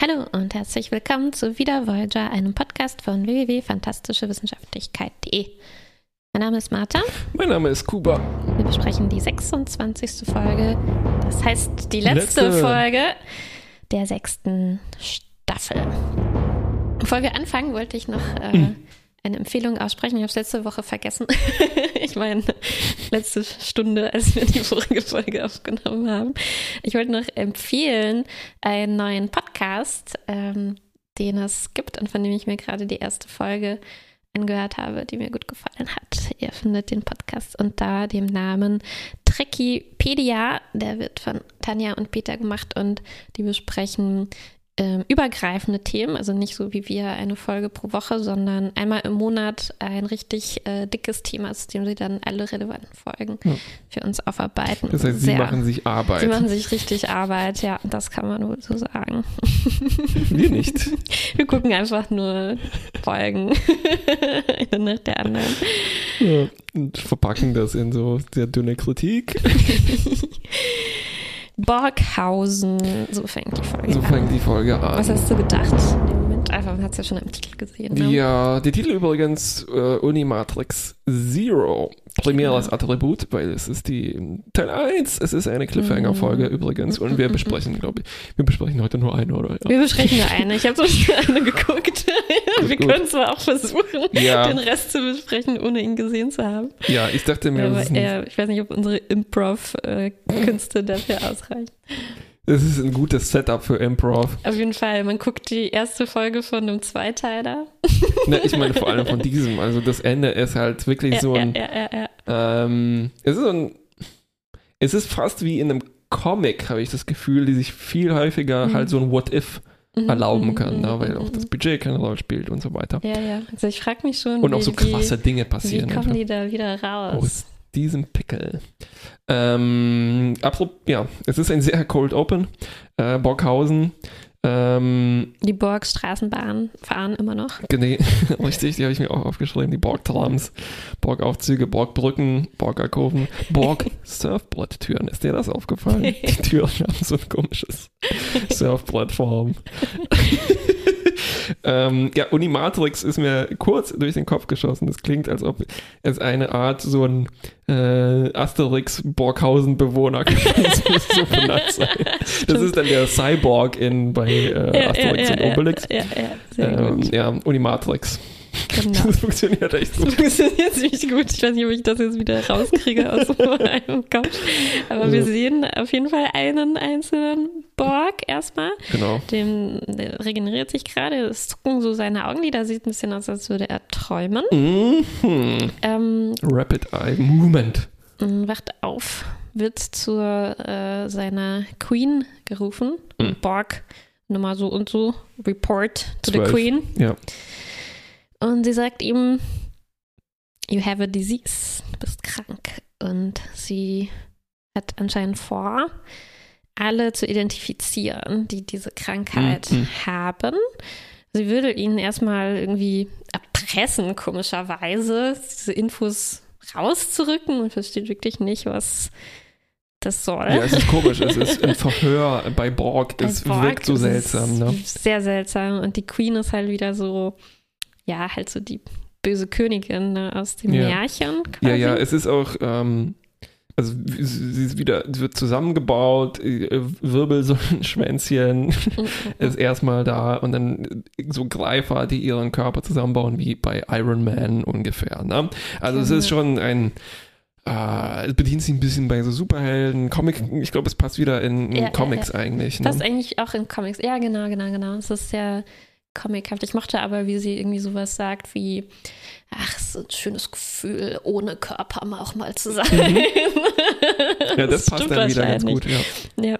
Hallo und herzlich willkommen zu Wieder Voyager, einem Podcast von www.fantastischewissenschaftlichkeit.de. Mein Name ist Martha. Mein Name ist Kuba. Wir besprechen die 26. Folge, das heißt die letzte, letzte. Folge der sechsten Staffel. Bevor wir anfangen, wollte ich noch äh, eine Empfehlung aussprechen. Ich habe es letzte Woche vergessen. ich meine, letzte Stunde, als wir die vorige Folge aufgenommen haben. Ich wollte noch empfehlen einen neuen Podcast, ähm, den es gibt und von dem ich mir gerade die erste Folge angehört habe, die mir gut gefallen hat. Ihr findet den Podcast unter dem Namen Trekkipedia. Der wird von Tanja und Peter gemacht und die besprechen ähm, übergreifende Themen, also nicht so wie wir eine Folge pro Woche, sondern einmal im Monat ein richtig äh, dickes Thema, zu dem sie dann alle relevanten Folgen ja. für uns aufarbeiten. Das heißt, sie Sehr, machen sich Arbeit. Sie machen sich richtig Arbeit, ja, das kann man wohl so sagen. Wir nicht. Wir gucken einfach nur Folgen, eine nach der anderen. Ja, und verpacken das in so sehr dünne Kritik. Borghausen. So fängt die Folge so an. So fängt die Folge an. Was hast du gedacht in dem Moment? Einfach, man hat es ja schon im Titel gesehen. Ne? Ja, der Titel übrigens äh, Unimatrix Zero primäres. Attribut, weil es ist die Teil 1, es ist eine Cliffhanger-Folge mhm. übrigens und wir besprechen, glaube ich, wir besprechen heute nur eine, oder? Ja. Wir besprechen nur eine. Ich habe so eine geguckt. wir können zwar auch versuchen, ja. den Rest zu besprechen, ohne ihn gesehen zu haben. Ja, ich dachte mir, aber eher, ich weiß nicht, ob unsere Improv-Künste dafür ausreichen. Es ist ein gutes Setup für Improv. Auf jeden Fall. Man guckt die erste Folge von einem Zweiteiler. Ne, ich meine vor allem von diesem. Also das Ende ist halt wirklich ja, so ein. Ja, ja, ja, ähm, es ist so ein. Es ist fast wie in einem Comic, habe ich das Gefühl, die sich viel häufiger mhm. halt so ein What-If mhm, erlauben mhm, kann, ne? weil auch das Budget keine Rolle spielt und so weiter. Ja, ja. Also ich frage mich schon. Und wie, auch so krasse Dinge passieren. Wie kommen einfach. die da wieder raus? Diesem Pickel. Ähm, ja, es ist ein sehr Cold Open. Äh, Borghausen. Ähm, die Borg-Straßenbahnen fahren immer noch. Nee, richtig, die habe ich mir auch aufgeschrieben. Die Borg-Trams, Borg-Aufzüge, Borg-Brücken, Borg-Alkoven, Borg-Surfbrett-Türen. Ist dir das aufgefallen? Die Türen haben so ein komisches Surfbrettform. Ähm, ja, Unimatrix ist mir kurz durch den Kopf geschossen. Das klingt, als ob es eine Art so ein äh, Asterix-Borghausen-Bewohner so benannt sein. Das ist dann der Cyborg in, bei äh, ja, Asterix ja, und Obelix. Ja, ja, ähm, ja, Unimatrix. Genau. Das funktioniert echt gut. Das funktioniert ziemlich gut. Ich weiß nicht, ob ich das jetzt wieder rauskriege aus meinem Kopf. Aber also. wir sehen auf jeden Fall einen einzelnen Borg erstmal. Genau. Dem, der regeneriert sich gerade. Es zucken so seine Augenlider. Sieht ein bisschen aus, als würde er träumen. Mhm. Ähm, Rapid Eye Movement. Wacht auf, wird zu äh, seiner Queen gerufen. Mhm. Borg Nummer so und so. Report to 12. the Queen. Ja. Und sie sagt ihm, you have a disease, du bist krank. Und sie hat anscheinend vor, alle zu identifizieren, die diese Krankheit mhm. haben. Sie würde ihnen erstmal irgendwie erpressen, komischerweise, diese Infos rauszurücken und versteht wirklich nicht, was das soll. Ja, es ist komisch. Es ist ein Verhör bei Borg. Es wirkt so seltsam. Ne? Sehr seltsam. Und die Queen ist halt wieder so ja, halt so die böse Königin ne, aus dem ja. Märchen. Quasi. Ja, ja, es ist auch, ähm, also sie ist wieder, sie wird zusammengebaut, äh, Wirbel so ein Schwänzchen ist erstmal da und dann so Greifer, die ihren Körper zusammenbauen, wie bei Iron Man ungefähr. Ne? Also es ist schon ein es bedient sich ein bisschen bei so Superhelden, Comic, ich glaube, es passt wieder in, in ja, Comics ja, ja. eigentlich. Ne? Passt eigentlich auch in Comics, ja, genau, genau, genau. Es ist sehr comichaft. Ich mochte aber, wie sie irgendwie sowas sagt wie, ach, es ist ein schönes Gefühl, ohne Körper auch mal zu sein. Mhm. ja, das, das passt dann wieder ganz gut, ja. ja.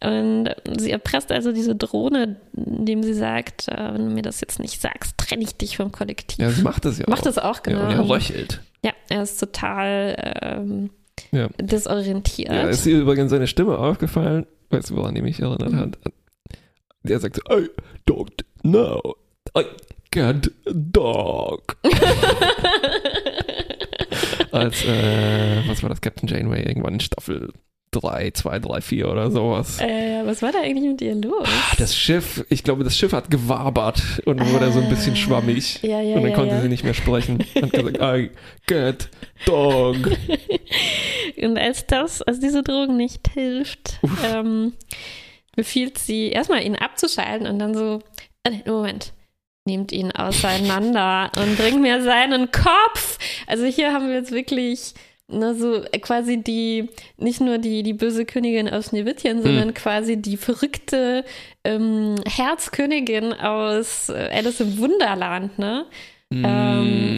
Und sie erpresst also diese Drohne, indem sie sagt, äh, wenn du mir das jetzt nicht sagst, trenne ich dich vom Kollektiv. Ja, sie macht das ja macht auch. Macht das auch, genau. Ja, und er röchelt. Ja, er ist total ähm, ja. desorientiert. Ja, ist ihr übrigens seine Stimme aufgefallen, weißt du, woran die mich erinnert mhm. hat? Der sagt so, I don't know, I can't dog. Als, äh, was war das, Captain Janeway irgendwann in Staffel 3, 2, 3, 4 oder sowas. Äh, was war da eigentlich mit ihr los? Ah, Das Schiff, ich glaube, das Schiff hat gewabert und wurde so ein bisschen Ah, schwammig. ja, ja, und dann ja, konnte ja. sie nicht mehr sprechen. Und gesagt, I get dog. Und als das, als diese Drogen nicht hilft, ähm, befiehlt sie erstmal ihn abzuschalten und dann so, äh, nee, Moment, nehmt ihn auseinander und bringt mir seinen Kopf. Also hier haben wir jetzt wirklich ne, so quasi die, nicht nur die, die böse Königin aus Schneewittchen, sondern quasi die verrückte ähm, Herzkönigin aus äh, Alice im Wunderland, ne? Ähm,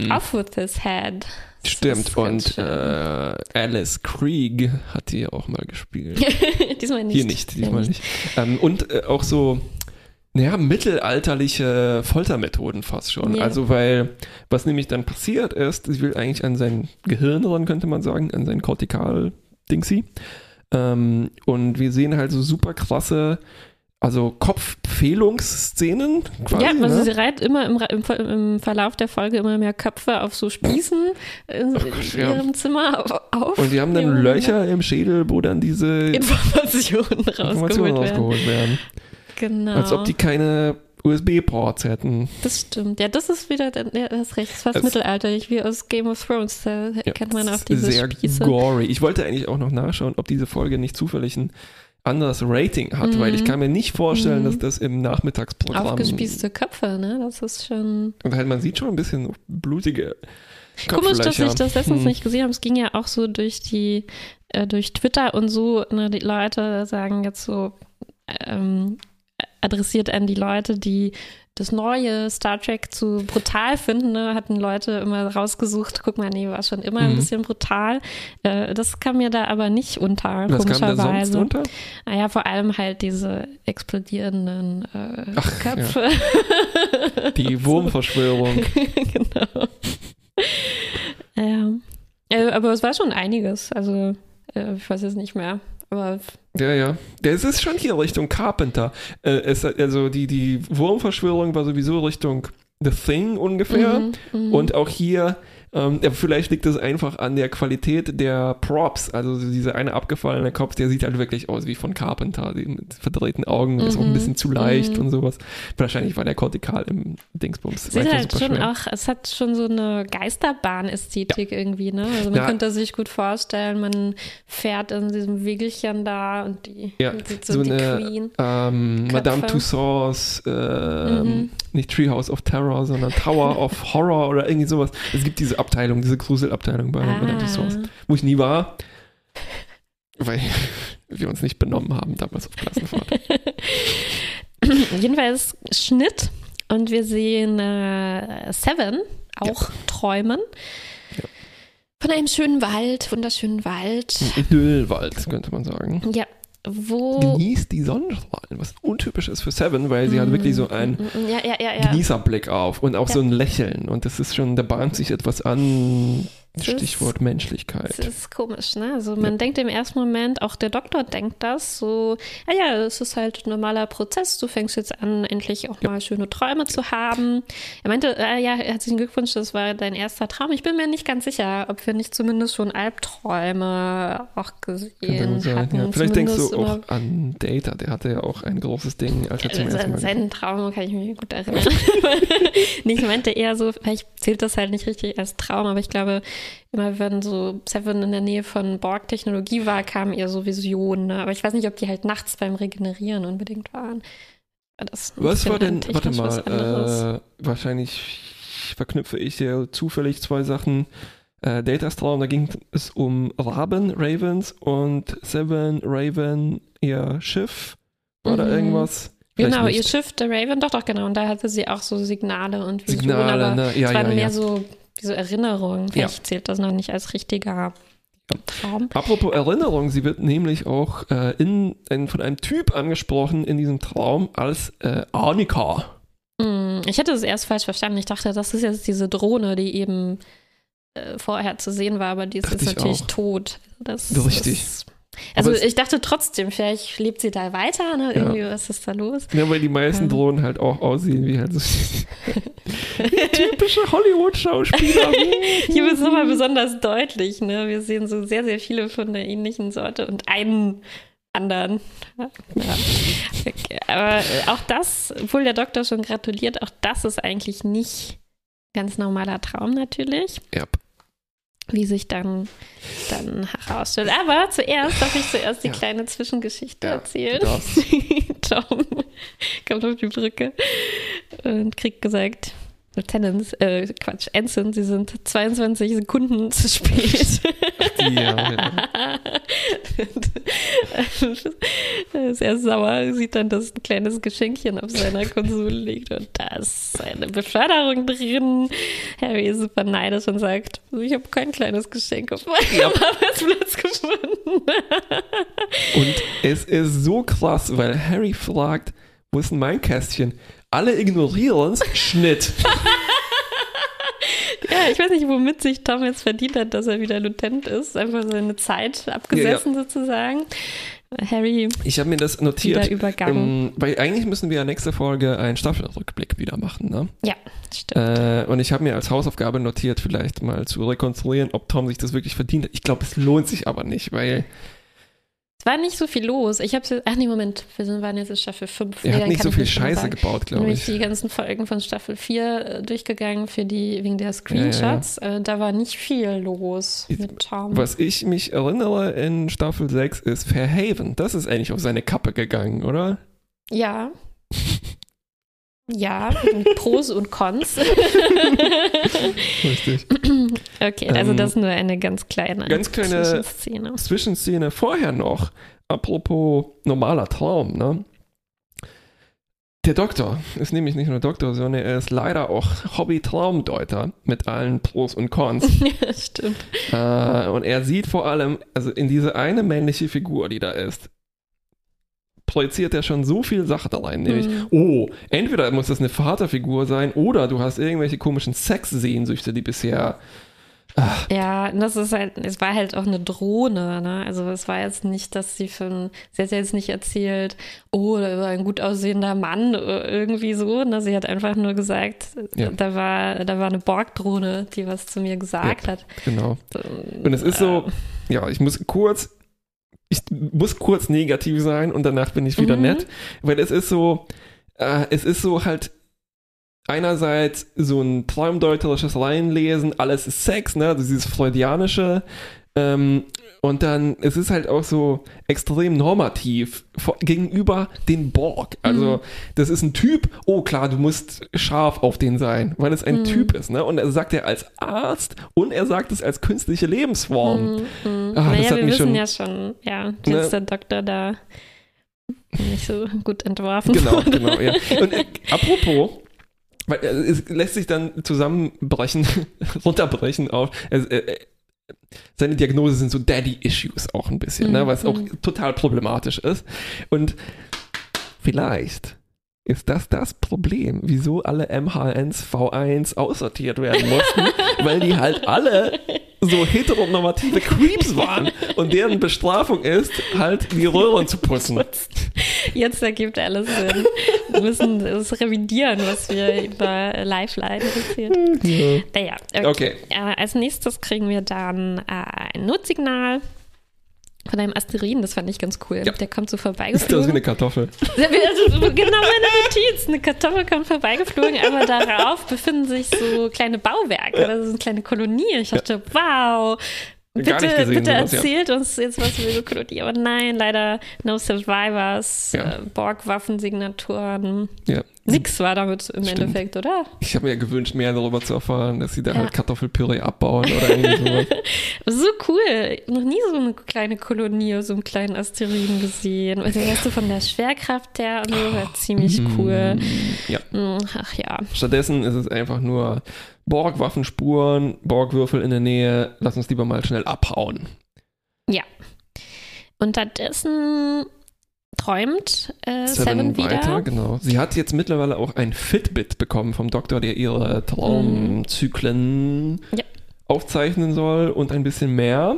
Mm, off with his head. Stimmt, und äh, Alice Krieg hat die auch mal gespielt. diesmal nicht. Hier nicht, diesmal nicht. Ähm, und äh, auch so, naja, mittelalterliche Foltermethoden fast schon. Ja. Also, weil, was nämlich dann passiert ist, sie will eigentlich an sein Gehirn ran, könnte man sagen, an sein Kortikal-Dingsy. Ähm, und wir sehen halt so super krasse, also Kopffehlungsszenen quasi. Ja, also ne? sie reiht immer im, im, im Verlauf der Folge immer mehr Köpfe auf so Spießen in, in ja. ihrem Zimmer auf. Und die haben dann. Löcher im Schädel, wo dann diese Informationen Informationen rausgeholt werden. rausgeholt werden. Genau. Als ob die keine USB-Ports hätten. das stimmt. Ja, das ist wieder, ja, das ist recht, das ist fast Es- mittelalterlich, wie aus Game of Thrones. Da Ja, kennt man auch diese sehr Spieße. gory. Ich wollte eigentlich auch noch nachschauen, ob diese Folge nicht zufällig ein anderes Rating hat, Mhm. weil ich kann mir nicht vorstellen, Mhm. dass das im Nachmittagsprogramm Aufgespießte Köpfe, ne? Das ist schon und halt man sieht schon ein bisschen blutige Komisch, dass ich das letztens Hm. nicht gesehen habe. Es ging ja auch so durch die, äh, durch Twitter und so, ne, die Leute sagen jetzt so, ähm, adressiert an die Leute, die das neue Star Trek zu brutal finden, ne, hatten Leute immer rausgesucht, guck mal, nee, war schon immer ein Mhm. bisschen brutal. Äh, das kam mir da aber nicht unter, Was kam da sonst komischerweise. unter? Naja, vor allem halt diese explodierenden äh, Ach, ja. Köpfe. Die Wurmverschwörung. genau. ja. Äh, aber es war schon einiges. Also, äh, ich weiß jetzt nicht mehr. Aber Ja, ja. Das ist schon hier Richtung Carpenter. Äh, es, also die, die Wurmverschwörung war sowieso Richtung The Thing ungefähr. Mhm, mhm. Und auch hier, ähm, ja, vielleicht liegt es einfach an der Qualität der Props. Also so dieser eine abgefallene Kopf, der sieht halt wirklich aus wie von Carpenter, die mit verdrehten Augen, ist auch ein Mhm. bisschen zu leicht Mhm. und sowas. Wahrscheinlich war der Kortikal im Dingsbums. Sieht halt schon schwer. auch, es hat schon so eine Geisterbahn-Ästhetik irgendwie, ne? Also man Ja. könnte sich gut vorstellen, man fährt in diesem Wegelchen da und die Ja, sieht so, so die eine Queen. Ähm. Madame Tussauds, ähm, Mhm. nicht Treehouse of Terror, sondern Tower of Horror oder irgendwie sowas. Es gibt diese Abteilung, diese Gruselabteilung bei Madame Tussauds, Ah. wo ich nie war, weil wir uns nicht benommen haben damals auf Klassenfahrt. Jedenfalls Schnitt und wir sehen äh, Seven auch träumen. Von einem schönen Wald, wunderschönen Wald. Idyllwald, könnte man sagen. Ja, wo. Genießt die Sonnenstrahlen, was untypisch ist für Seven, weil sie hat wirklich so einen Mm, Ja, ja, ja, ja. Genießerblick auf und auch so ein Lächeln. Und das ist schon, da bahnt sich etwas an. Das ist- Stichwort Menschlichkeit. Das ist komisch, ne? Also man denkt im ersten Moment, auch der Doktor denkt das, so, ah ja, es ist halt ein normaler Prozess, du fängst jetzt an, endlich auch mal schöne Träume zu haben. Er meinte, ah ja, herzlichen Glückwunsch, das war dein erster Traum. Ich bin mir nicht ganz sicher, ob wir nicht zumindest schon Albträume auch gesehen sein, hatten. ja. Vielleicht denkst du auch an Data, der hatte ja auch ein großes Ding, als er zum ersten Sein, Mal. seinen Traum kann ich mich gut erinnern. nee, ich meinte eher so, vielleicht zählt das halt nicht richtig als Traum, aber ich glaube, immer wenn so Seven in der Nähe von Borg-Technologie war, kamen eher so Visionen. Ne? Aber ich weiß nicht, ob die halt nachts beim Regenerieren unbedingt waren. War Das Was war denn, warte was mal, anderes. äh, wahrscheinlich verknüpfe ich ja zufällig zwei Sachen. Äh, Datas Traum, da ging es um Raben, Ravens und Seven, Raven, ihr Schiff. War da Mhm. irgendwas? Vielleicht Genau, nicht. ihr Schiff, der Raven, doch, doch, genau. Und da hatte sie auch so Signale und Visionen, Signale, aber ne? Ja, es waren ja, mehr ja. so, wie so Erinnerungen. Ja. Vielleicht zählt das noch nicht als richtiger Traum. Apropos Erinnerung, sie wird nämlich auch äh, in, in, von einem Typ angesprochen in diesem Traum als äh, Arnika. Hm, Ich hätte es erst falsch verstanden. Ich dachte, das ist jetzt diese Drohne, die eben äh, vorher zu sehen war, aber die ist jetzt ich natürlich auch. tot. Das Richtig. Ist, also es- ich dachte trotzdem, vielleicht lebt sie da weiter, ne? Ja. Irgendwie, was ist da los? Ja, weil die meisten Ja. Drohnen halt auch aussehen wie halt so Typische Hollywood-Schauspieler. Hier wird es nochmal besonders deutlich. Ne? Wir sehen so sehr, sehr viele von der ähnlichen Sorte und einen anderen. Ja. Okay. Aber auch das, obwohl der Doktor schon gratuliert, auch das ist eigentlich nicht ganz normaler Traum natürlich. Ja. Wie sich dann, dann herausstellt. Aber zuerst darf ich zuerst die ja. kleine Zwischengeschichte ja, erzählen. Tom kommt auf die Brücke und kriegt gesagt, Lieutenants, äh, Quatsch, Ensign, sie sind 22 Sekunden zu spät. Ja, ja. ist er sauer, sieht dann, dass ein kleines Geschenkchen auf seiner Konsole liegt und da ist eine Beförderung drin. Harry ist super neidisch und sagt, ich habe kein kleines Geschenk auf meinem ja. Arbeitsplatz gefunden. und es ist so krass, weil Harry fragt, wo ist denn mein Kästchen? Alle ignorieren es. Schnitt. ja, ich weiß nicht, womit sich Tom jetzt verdient hat, dass er wieder Lieutenant ist. Einfach seine Zeit abgesessen ja, ja. sozusagen. Harry. Ich habe mir das notiert. Ähm, weil eigentlich müssen wir ja nächste Folge einen Staffelrückblick wieder machen, ne? Ja, stimmt. Äh, und ich habe mir als Hausaufgabe notiert, vielleicht mal zu rekonstruieren, ob Tom sich das wirklich verdient hat. Ich glaube, es lohnt sich aber nicht, weil war nicht so viel los. Ich habe ach nee, Moment, wir waren jetzt in Staffel 5. Er nee, hat nicht so viel Scheiße sagen. gebaut, glaube ich. Die ganzen Folgen von Staffel 4 äh, durchgegangen für die, wegen der Screenshots. Ja, ja. Äh, da war nicht viel los ich, mit Tom. Was ich mich erinnere in Staffel 6 ist Fairhaven. Das ist eigentlich auf seine Kappe gegangen, oder? Ja. Ja, Pros und Cons. Richtig. Okay, also ähm, das ist nur eine ganz kleine, ganz kleine Zwischenszene. Zwischenszene vorher noch. Apropos normaler Traum, ne? Der Doktor ist nämlich nicht nur Doktor, sondern er ist leider auch Hobby-Traumdeuter mit allen Pros und Cons. ja, stimmt. Äh, und er sieht vor allem, also in diese eine männliche Figur, die da ist, projiziert er schon so viel Sache da rein, nämlich, mhm. oh, entweder muss das eine Vaterfigur sein oder du hast irgendwelche komischen Sexsehnsüchte, die bisher Ach. Ja, das ist halt, es war halt auch eine Drohne, ne? Also es war jetzt nicht, dass sie von, sie hat jetzt nicht erzählt, oh, da war ein gut aussehender Mann, äh, irgendwie so. Ne? Sie hat einfach nur gesagt, ja. da war, da war eine Borgdrohne, die was zu mir gesagt ja, hat. Genau. Und es ist so, ja, ich muss kurz ich muss kurz negativ sein und danach bin ich wieder mhm. nett, weil es ist so, äh, es ist so halt einerseits so ein traumdeuterisches Reinlesen, alles ist Sex, ne, also dieses freudianische, ähm, und dann, es ist halt auch so extrem normativ vor, gegenüber den Borg. Also, mhm. das ist ein Typ, oh klar, du musst scharf auf den sein, weil es ein mhm. Typ ist, ne? Und er sagt er als Arzt und er sagt es als künstliche Lebensform. Mhm. mhm. Ach, naja, wir wissen schon, ja schon, ja, jetzt ne? der Doktor da nicht so gut entworfen. Genau, genau, ja. Und äh, apropos, weil äh, es lässt sich dann zusammenbrechen, runterbrechen auf. Es, äh, seine Diagnose sind so Daddy-Issues auch ein bisschen, mhm. ne, was auch mhm. total problematisch ist. Und vielleicht ist das das Problem, wieso alle MHNs V1 aussortiert werden mussten, weil die halt alle so heteronormative Creeps waren und deren Bestrafung ist, halt die Röhren zu putzen. Jetzt ergibt alles Sinn. Wir müssen es revidieren, was wir über Lifeline erzählt haben. Ja. Naja, okay. okay. Äh, als nächstes kriegen wir dann äh, ein Notsignal von einem Asteroiden, das fand ich ganz cool. Ja. Der kommt so vorbeigeflogen. Ist das wie eine Kartoffel? Also, genau meine Notiz. Eine Kartoffel kommt vorbeigeflogen, aber darauf befinden sich so kleine Bauwerke, oder so eine kleine Kolonie. Ich dachte, ja. wow, bitte, gesehen, bitte erzählt ja. uns jetzt was über Ökologie. Aber nein, leider no survivors, ja. äh, Borg-Waffensignaturen. Ja. Nix war damit im Stimmt. Endeffekt, oder? Ich habe mir gewünscht, mehr darüber zu erfahren, dass sie da halt Kartoffelpüree abbauen oder irgendwie sowas. so cool. Noch nie so eine kleine Kolonie aus so einem kleinen Asteroiden gesehen. Also weißt du von der Schwerkraft her und so, war ziemlich mm, cool. Ja. Mm, ach ja. Stattdessen ist es einfach nur Borg-Waffenspuren, Borg-Würfel in der Nähe. Lass uns lieber mal schnell abhauen. Ja. Unterdessen träumt äh, Seven, Seven wieder. weiter, genau. Sie hat jetzt mittlerweile auch ein Fitbit bekommen vom Doktor, der ihre Traumzyklen mm. ja. aufzeichnen soll und ein bisschen mehr.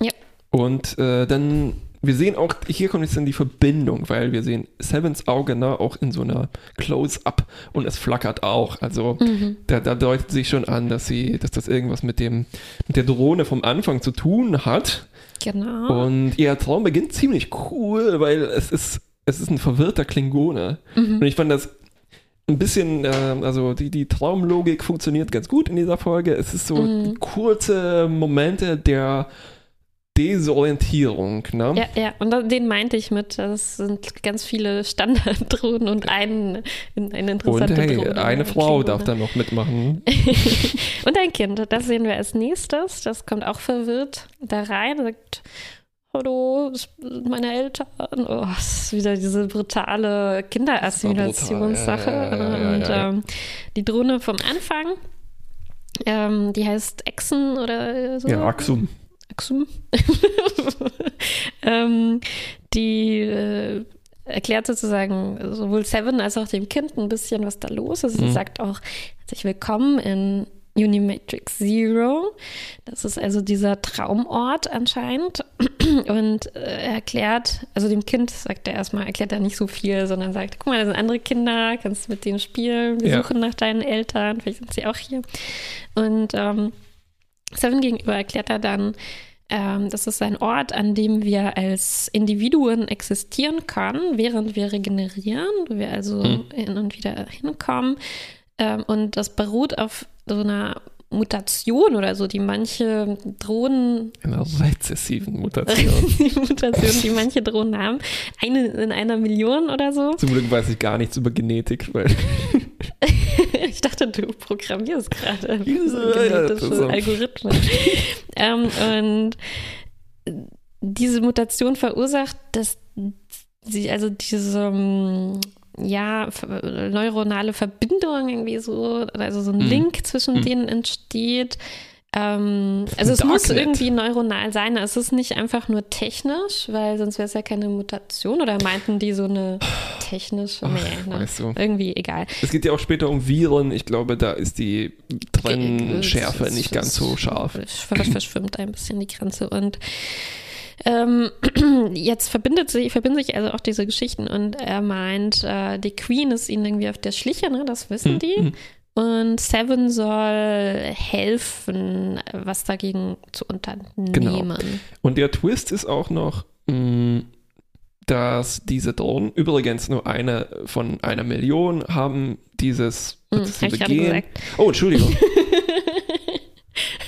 Ja. Und äh, dann wir sehen auch, hier kommt jetzt dann die Verbindung, weil wir sehen Sevens Auge ne, auch in so einer Close-Up und es flackert auch. Also mhm. da, da, deutet sich schon an, dass sie, dass das irgendwas mit dem, mit der Drohne vom Anfang zu tun hat. Genau. Und ihr Traum beginnt ziemlich cool, weil es ist, es ist ein verwirrter Klingone. Mhm. Und ich fand das ein bisschen, äh, also die, die Traumlogik funktioniert ganz gut in dieser Folge. Es ist so mhm. kurze Momente der Desorientierung, ne? Ja, ja, und den meinte ich mit, das sind ganz viele Standarddrohnen und ein, eine interessante und hey, Drohne. eine Frau darf da noch mitmachen. und ein Kind, das sehen wir als nächstes, das kommt auch verwirrt da rein, sagt, hallo, das sind meine Eltern. Oh, das ist wieder diese brutale Kinderassimilationssache. Ja, ja, und ähm, die Drohne vom Anfang, ähm, die heißt Exen oder so. Ja, Axum. Axum. ähm, die äh, erklärt sozusagen sowohl Seven als auch dem Kind ein bisschen, was da los ist. Mhm. Sie sagt auch herzlich willkommen in Unimatrix Zero. Das ist also dieser Traumort anscheinend. Und äh, erklärt, also dem Kind sagt er erstmal, erklärt er nicht so viel, sondern sagt, guck mal, da sind andere Kinder, kannst mit denen spielen, wir ja. suchen nach deinen Eltern, vielleicht sind sie auch hier. Und ähm, Seven gegenüber erklärt er dann, ähm, das ist ein Ort, an dem wir als Individuen existieren können, während wir regenerieren, wo wir also mhm. hin und wieder hinkommen. Ähm, und das beruht auf so einer Mutation oder so, die manche Drohnen. Einer rezessiven Mutation. Mutation, die manche Drohnen haben. Eine in einer Million oder so. Zum Glück weiß ich gar nichts über Genetik, weil. ich dachte, du programmierst gerade genetische ja, Algorithmen. ähm, und diese Mutation verursacht, dass sie, also diese ähm, ja, neuronale Verbindung irgendwie so, also so ein mhm. Link zwischen mhm. denen entsteht. Ähm, also es muss irgendwie neuronal sein. Es ist nicht einfach nur technisch, weil sonst wäre es ja keine Mutation. Oder meinten die so eine technische? Ach, nee, ne? weißt du. Irgendwie egal. Es geht ja auch später um Viren. Ich glaube, da ist die Trennschärfe nicht ganz so scharf. Verschwimmt ein bisschen die Grenze und ähm, jetzt verbindet sich, verbinden sich also auch diese Geschichten und er meint, äh, die Queen ist ihnen irgendwie auf der Schliche, ne? das wissen hm, die. Hm. Und Seven soll helfen, was dagegen zu unternehmen. Genau. Und der Twist ist auch noch, mh, mm, dass diese Drohnen übrigens nur eine von einer Million haben dieses hm, sie begehen. Oh, Entschuldigung.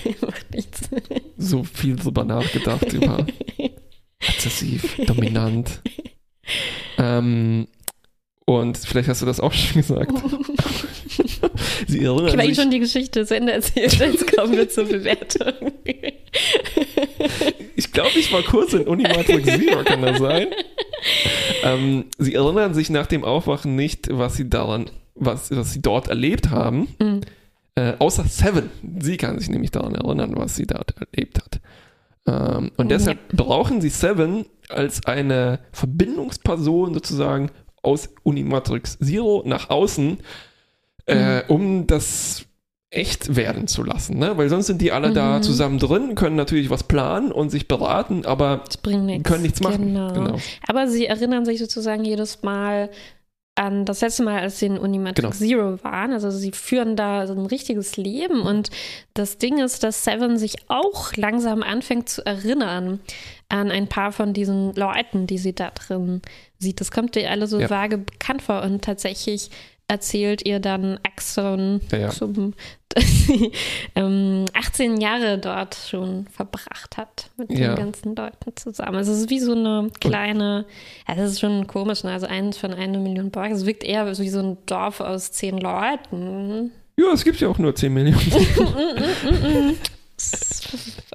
Macht nichts. So viel drüber nachgedacht über exzessiv, dominant. Ähm, und vielleicht hast du das auch schon gesagt. Sie erinnern ich habe eh schon die Geschichte zu Ende erzählt, jetzt kommen wir zur Bewertung. ich glaube, ich war kurz in Unimatrix Zero, kann das sein? Ähm, sie erinnern sich nach dem Aufwachen nicht, was sie daran, was, was sie dort erlebt haben. Mhm. Äh, außer Seven. Sie kann sich nämlich daran erinnern, was sie dort erlebt hat. Ähm, und deshalb ja. brauchen sie Seven als eine Verbindungsperson sozusagen aus Unimatrix Zero nach außen, äh, mhm. um das echt werden zu lassen, ne? Weil sonst sind die alle mhm. da zusammen drin, können natürlich was planen und sich beraten, aber nichts. können nichts machen. Genau. genau. Aber sie erinnern sich sozusagen jedes Mal an das letzte Mal, als sie in Unimatrix genau. Zero waren. Also sie führen da so ein richtiges Leben und das Ding ist, dass Seven sich auch langsam anfängt zu erinnern an ein paar von diesen Leuten, die sie da drin sieht. Das kommt ihr alle so ja. vage bekannt vor und tatsächlich erzählt ihr dann Axon, ja, ja. Zum, ähm, 18 Jahre dort schon verbracht hat mit ja. den ganzen Leuten zusammen. Also es ist wie so eine kleine, das ist schon komisch, ne? also eins von einer Million Borg. Es wirkt eher wie so ein Dorf aus zehn Leuten. Ja, es gibt ja auch nur 10 Millionen.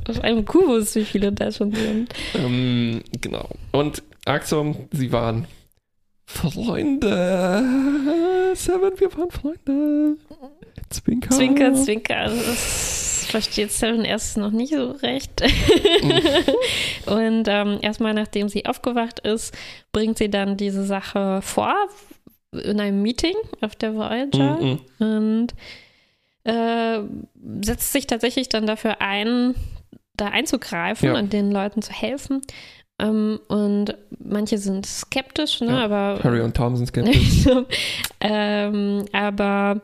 Auf einem Kubus, wie viele da schon sind. Ähm, genau. Und Axon, sie waren Freunde. Seven, wir waren Freunde. Zwinker. Zwinker, Zwinker. Das versteht Seven erst noch nicht so recht. Und ähm, erstmal, nachdem sie aufgewacht ist, bringt sie dann diese Sache vor in einem Meeting auf der Voyager. Mhm. Und äh, setzt sich tatsächlich dann dafür ein, da einzugreifen ja. und den Leuten zu helfen. Ähm, und manche sind skeptisch, ne? Ja, aber Harry und Tom sind skeptisch. ähm, aber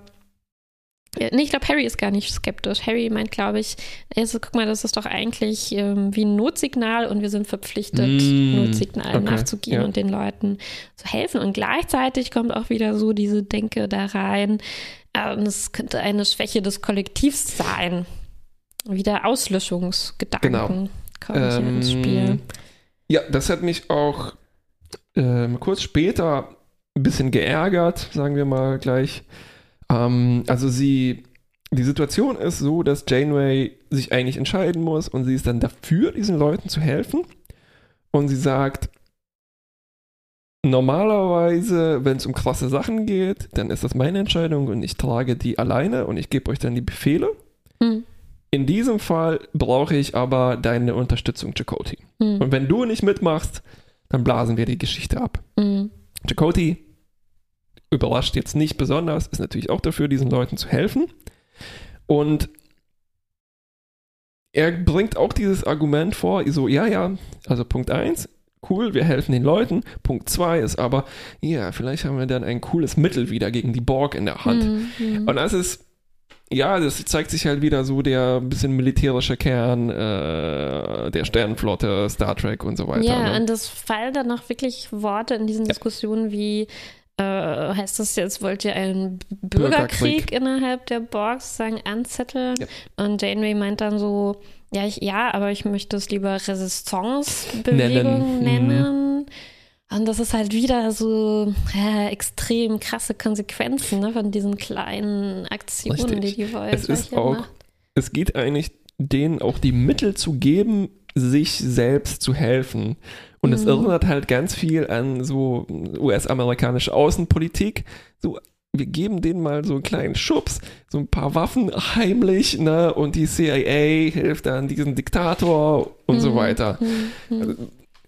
Nee, ich glaube, Harry ist gar nicht skeptisch. Harry meint, glaube ich, also, guck mal, das ist doch eigentlich ähm, wie ein Notsignal und wir sind verpflichtet, mm, Notsignalen okay, nachzugehen ja. und den Leuten zu helfen. Und gleichzeitig kommt auch wieder so diese Denke da rein, äh, es könnte eine Schwäche des Kollektivs sein. Wieder Auslöschungsgedanken genau. kommen ähm, hier ins Spiel. Ja, das hat mich auch ähm, kurz später ein bisschen geärgert, sagen wir mal gleich ähm, also sie, die Situation ist so, dass Janeway sich eigentlich entscheiden muss und sie ist dann dafür, diesen Leuten zu helfen. Und sie sagt, normalerweise, wenn es um krasse Sachen geht, dann ist das meine Entscheidung und ich trage die alleine und ich gebe euch dann die Befehle. Mhm. In diesem Fall brauche ich aber deine Unterstützung, Chakoti. Mhm. Und wenn du nicht mitmachst, dann blasen wir die Geschichte ab. Mhm. Chakoti überrascht jetzt nicht besonders, ist natürlich auch dafür, diesen Leuten zu helfen. Und er bringt auch dieses Argument vor, so, ja, ja, also Punkt 1, cool, wir helfen den Leuten. Punkt 2 ist aber, ja, vielleicht haben wir dann ein cooles Mittel wieder gegen die Borg in der Hand. Mhm. Und das ist, ja, das zeigt sich halt wieder so der bisschen militärische Kern äh, der Sternenflotte, Star Trek und so weiter. Ja, ne? und es fallen dann noch wirklich Worte in diesen ja. Diskussionen wie äh, heißt das jetzt, wollt ihr einen Bürgerkrieg, Bürgerkrieg. innerhalb der Borg sagen anzetteln? Ja. Und Janeway meint dann so, ja, ich, ja, aber ich möchte es lieber Resistance-Bewegung nennen. nennen. Mhm. Und das ist halt wieder so äh, extrem krasse Konsequenzen ne, von diesen kleinen Aktionen, Richtig. die die Voyager es ist auch, macht. Es geht eigentlich denen auch die Mittel zu geben, sich selbst zu helfen. Und es mhm. erinnert halt ganz viel an so US-amerikanische Außenpolitik. So, wir geben denen mal so einen kleinen Schubs, so ein paar Waffen heimlich, ne? Und die CIA hilft dann diesem Diktator und mhm. so weiter. Mhm. Also,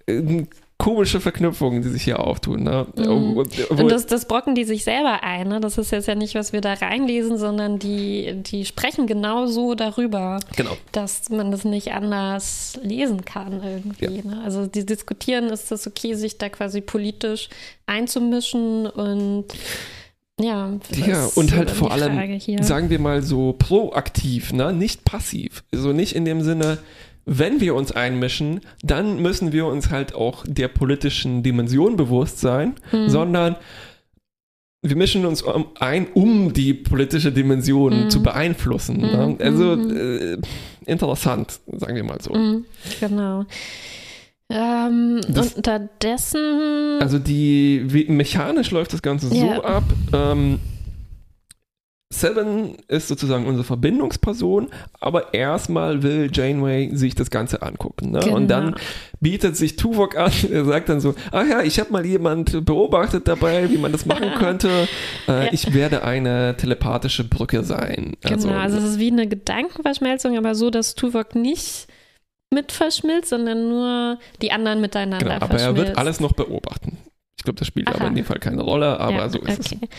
äh, komische Verknüpfungen, die sich hier auftun. Ne? Mhm. Und das, das brocken die sich selber ein. Ne? Das ist jetzt ja nicht, was wir da reinlesen, sondern die, die sprechen genau so darüber, genau. dass man das nicht anders lesen kann irgendwie. Ja. Ne? Also die diskutieren, ist das okay, sich da quasi politisch einzumischen und ja, ja und halt vor allem, sagen wir mal so proaktiv, ne? nicht passiv. So also nicht in dem Sinne, wenn wir uns einmischen, dann müssen wir uns halt auch der politischen Dimension bewusst sein, mhm. sondern wir mischen uns ein, um die politische Dimension mhm. zu beeinflussen. Ne? Mhm. Also mhm. äh, interessant, sagen wir mal so. Mhm. Genau. Ähm, das, unterdessen. Also die wie, mechanisch läuft das Ganze ja. so ab. Ähm, Seven ist sozusagen unsere Verbindungsperson, aber erstmal will Janeway sich das Ganze angucken. Ne? Genau. Und dann bietet sich Tuvok an, er sagt dann so, ach ja, ich habe mal jemand beobachtet dabei, wie man das machen könnte. Äh, ja. Ich werde eine telepathische Brücke sein. Also, genau, also es ist wie eine Gedankenverschmelzung, aber so, dass Tuvok nicht mit verschmilzt, sondern nur die anderen miteinander genau, aber verschmilzt. er wird alles noch beobachten. Ich glaube, das spielt Aha. aber in dem Fall keine Rolle, aber ja, so ist okay. es.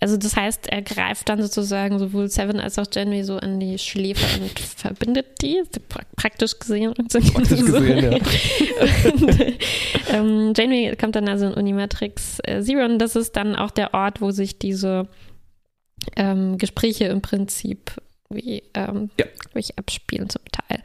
Also das heißt, er greift dann sozusagen sowohl Seven als auch Janeway so an die Schläfe und verbindet die, praktisch gesehen. Praktisch so. gesehen, ja. und, ähm, Janeway kommt dann also in Unimatrix äh, Zero und das ist dann auch der Ort, wo sich diese ähm, Gespräche im Prinzip wie, ähm, ja. abspielen zum Teil.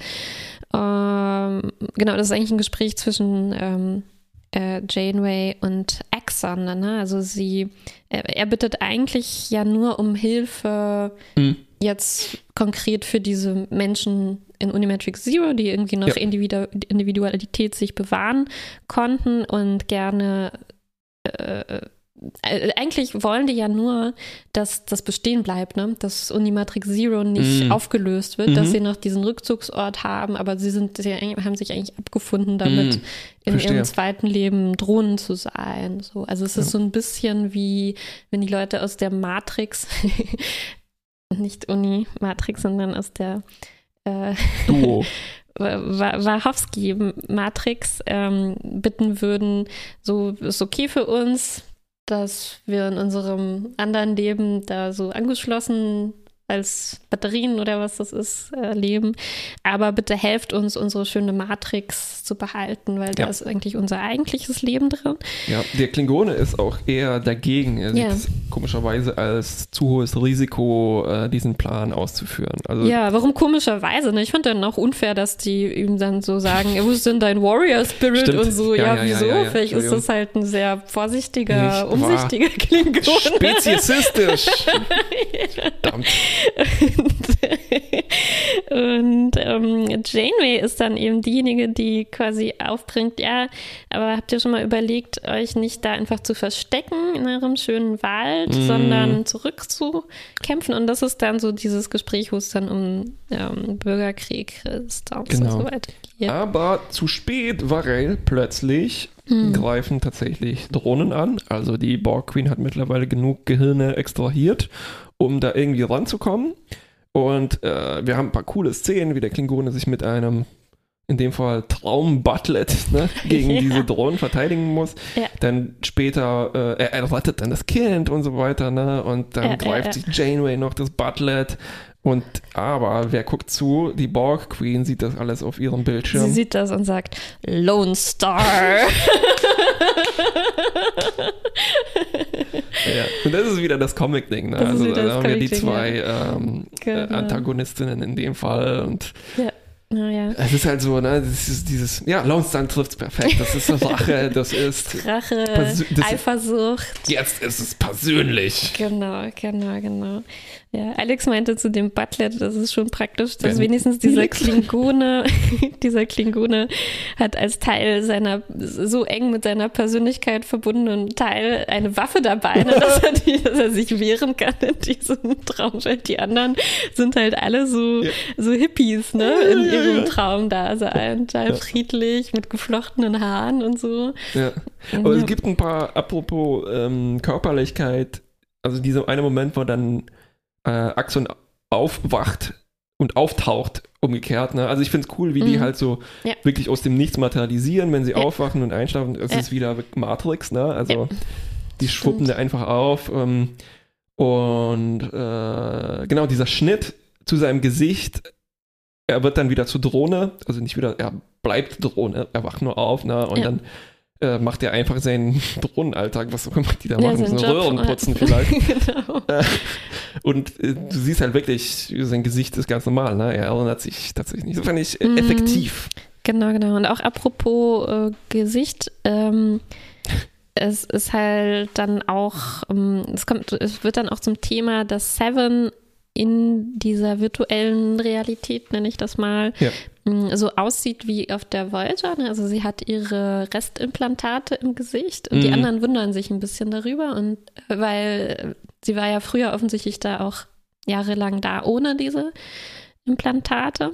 Ähm, genau, das ist eigentlich ein Gespräch zwischen ähm, äh, Janeway und Axon. Ne? Also sie, äh, er bittet eigentlich ja nur um Hilfe mhm. jetzt konkret für diese Menschen in Unimatrix Zero, die irgendwie noch ja. Individu Individualität sich bewahren konnten und gerne äh, eigentlich wollen die ja nur, dass das bestehen bleibt, ne? dass Unimatrix Zero nicht mm. aufgelöst wird, mm dass mhm. sie noch diesen Rückzugsort haben, aber sie sind, sie haben sich eigentlich abgefunden damit, mm. in Verstehe. ihrem zweiten Leben Drohnen zu sein. So. Also es ist ja. so ein bisschen wie, wenn die Leute aus der Matrix, nicht Uni-Matrix, sondern aus der äh, Duo. Wachowski-Matrix ähm, bitten würden, so ist okay für uns, dass wir in unserem anderen Leben da so angeschlossen als Batterien oder was das ist, äh, leben. Aber bitte helft uns, unsere schöne Matrix zu behalten, weil ja. da ist eigentlich unser eigentliches Leben drin. Ja, der Klingone ist auch eher dagegen. Er sieht ja. es komischerweise als zu hohes Risiko, äh, diesen Plan auszuführen. Also, ja, warum komischerweise? Ne? Ich fand dann auch unfair, dass die ihm dann so sagen, wo ist denn dein Warrior Spirit Stimmt. und so. Ja, ja, ja wieso? Vielleicht ist das halt ein sehr vorsichtiger, Nicht umsichtiger Klingone. Speziesistisch. Verdammt. und ähm, Janeway ist dann eben diejenige, die quasi aufbringt, ja, aber habt ihr schon mal überlegt, euch nicht da einfach zu verstecken in eurem schönen Wald, mm. sondern zurückzukämpfen? Und das ist dann so dieses Gespräch, wo es dann um ähm, Bürgerkrieg ist genau. und so weiter geht. Aber zu spät, weil plötzlich mhm. greifen tatsächlich Drohnen an. Also die Borg Queen hat mittlerweile genug Gehirne extrahiert um da irgendwie ranzukommen. Und äh, wir haben ein paar coole Szenen, wie der Klingone sich mit einem, in dem Fall Traum-Butlet, ne, gegen ja. diese Drohnen verteidigen muss. Ja. Dann später, äh, er, er rettet dann das Kind und so weiter, ne? Und dann ja, greift sich Janeway noch das Butlet. Und aber wer guckt zu? Die Borg Queen sieht das alles auf ihrem Bildschirm. Sie sieht das und sagt Lone Star. ja. Und das ist wieder das Comic-Ding. Ne? Also da haben wir die zwei ja. ähm, genau. Antagonistinnen in dem Fall und ja. Naja. Es ist halt so, ne, das ist dieses, ja, Lone Star trifft es perfekt. Das ist Rache, das ist Rache, das Eifersucht. Jetzt ist es persönlich. Genau, genau, genau. Ja, Alex meinte zu dem Butler, das ist schon praktisch, dass Wenn wenigstens dieser Klingone, dieser Klingone hat als Teil seiner, so eng mit seiner Persönlichkeit verbundenen Teil eine Waffe dabei, ne, dass, er die, dass, er sich wehren kann in diesem Traumschild. Die anderen sind halt alle so, ja. so Hippies, ne, in ihrem Traum da. Also total friedlich, mit geflochtenen Haaren und so. Ja. Aber es gibt ein paar, apropos ähm, Körperlichkeit, also dieser eine Moment, wo dann äh, Axon aufwacht und auftaucht, umgekehrt. Ne? Also ich finde es cool, wie mhm. die halt so ja. wirklich aus dem Nichts materialisieren, wenn sie ja. aufwachen und einschlafen. Es ja. ist wieder Matrix, ne? Also die schwuppen da einfach auf. Ähm, und äh, genau dieser Schnitt zu seinem Gesicht, er wird dann wieder zur Drohne, also nicht wieder, er bleibt Drohne, er wacht nur auf, ne? Und dann äh, macht er einfach seinen Drohnenalltag, was auch immer die da ja, machen, so Röhren putzen vielleicht. genau. Äh, und äh, du siehst halt wirklich, sein Gesicht ist ganz normal, ne? Er erinnert sich tatsächlich nicht. Das fand ich mhm. effektiv. Genau, genau. Und auch apropos äh, Gesicht, ähm, es ist halt dann auch, ähm, es kommt, es wird dann auch zum Thema, dass Seven in dieser virtuellen Realität, nenne ich das mal, ja. Mm, so aussieht wie auf der Voyager. Ne? Also sie hat ihre Restimplantate im Gesicht und mhm. die anderen wundern sich ein bisschen darüber. Und weil sie war ja früher offensichtlich da auch jahrelang da ohne diese Implantate.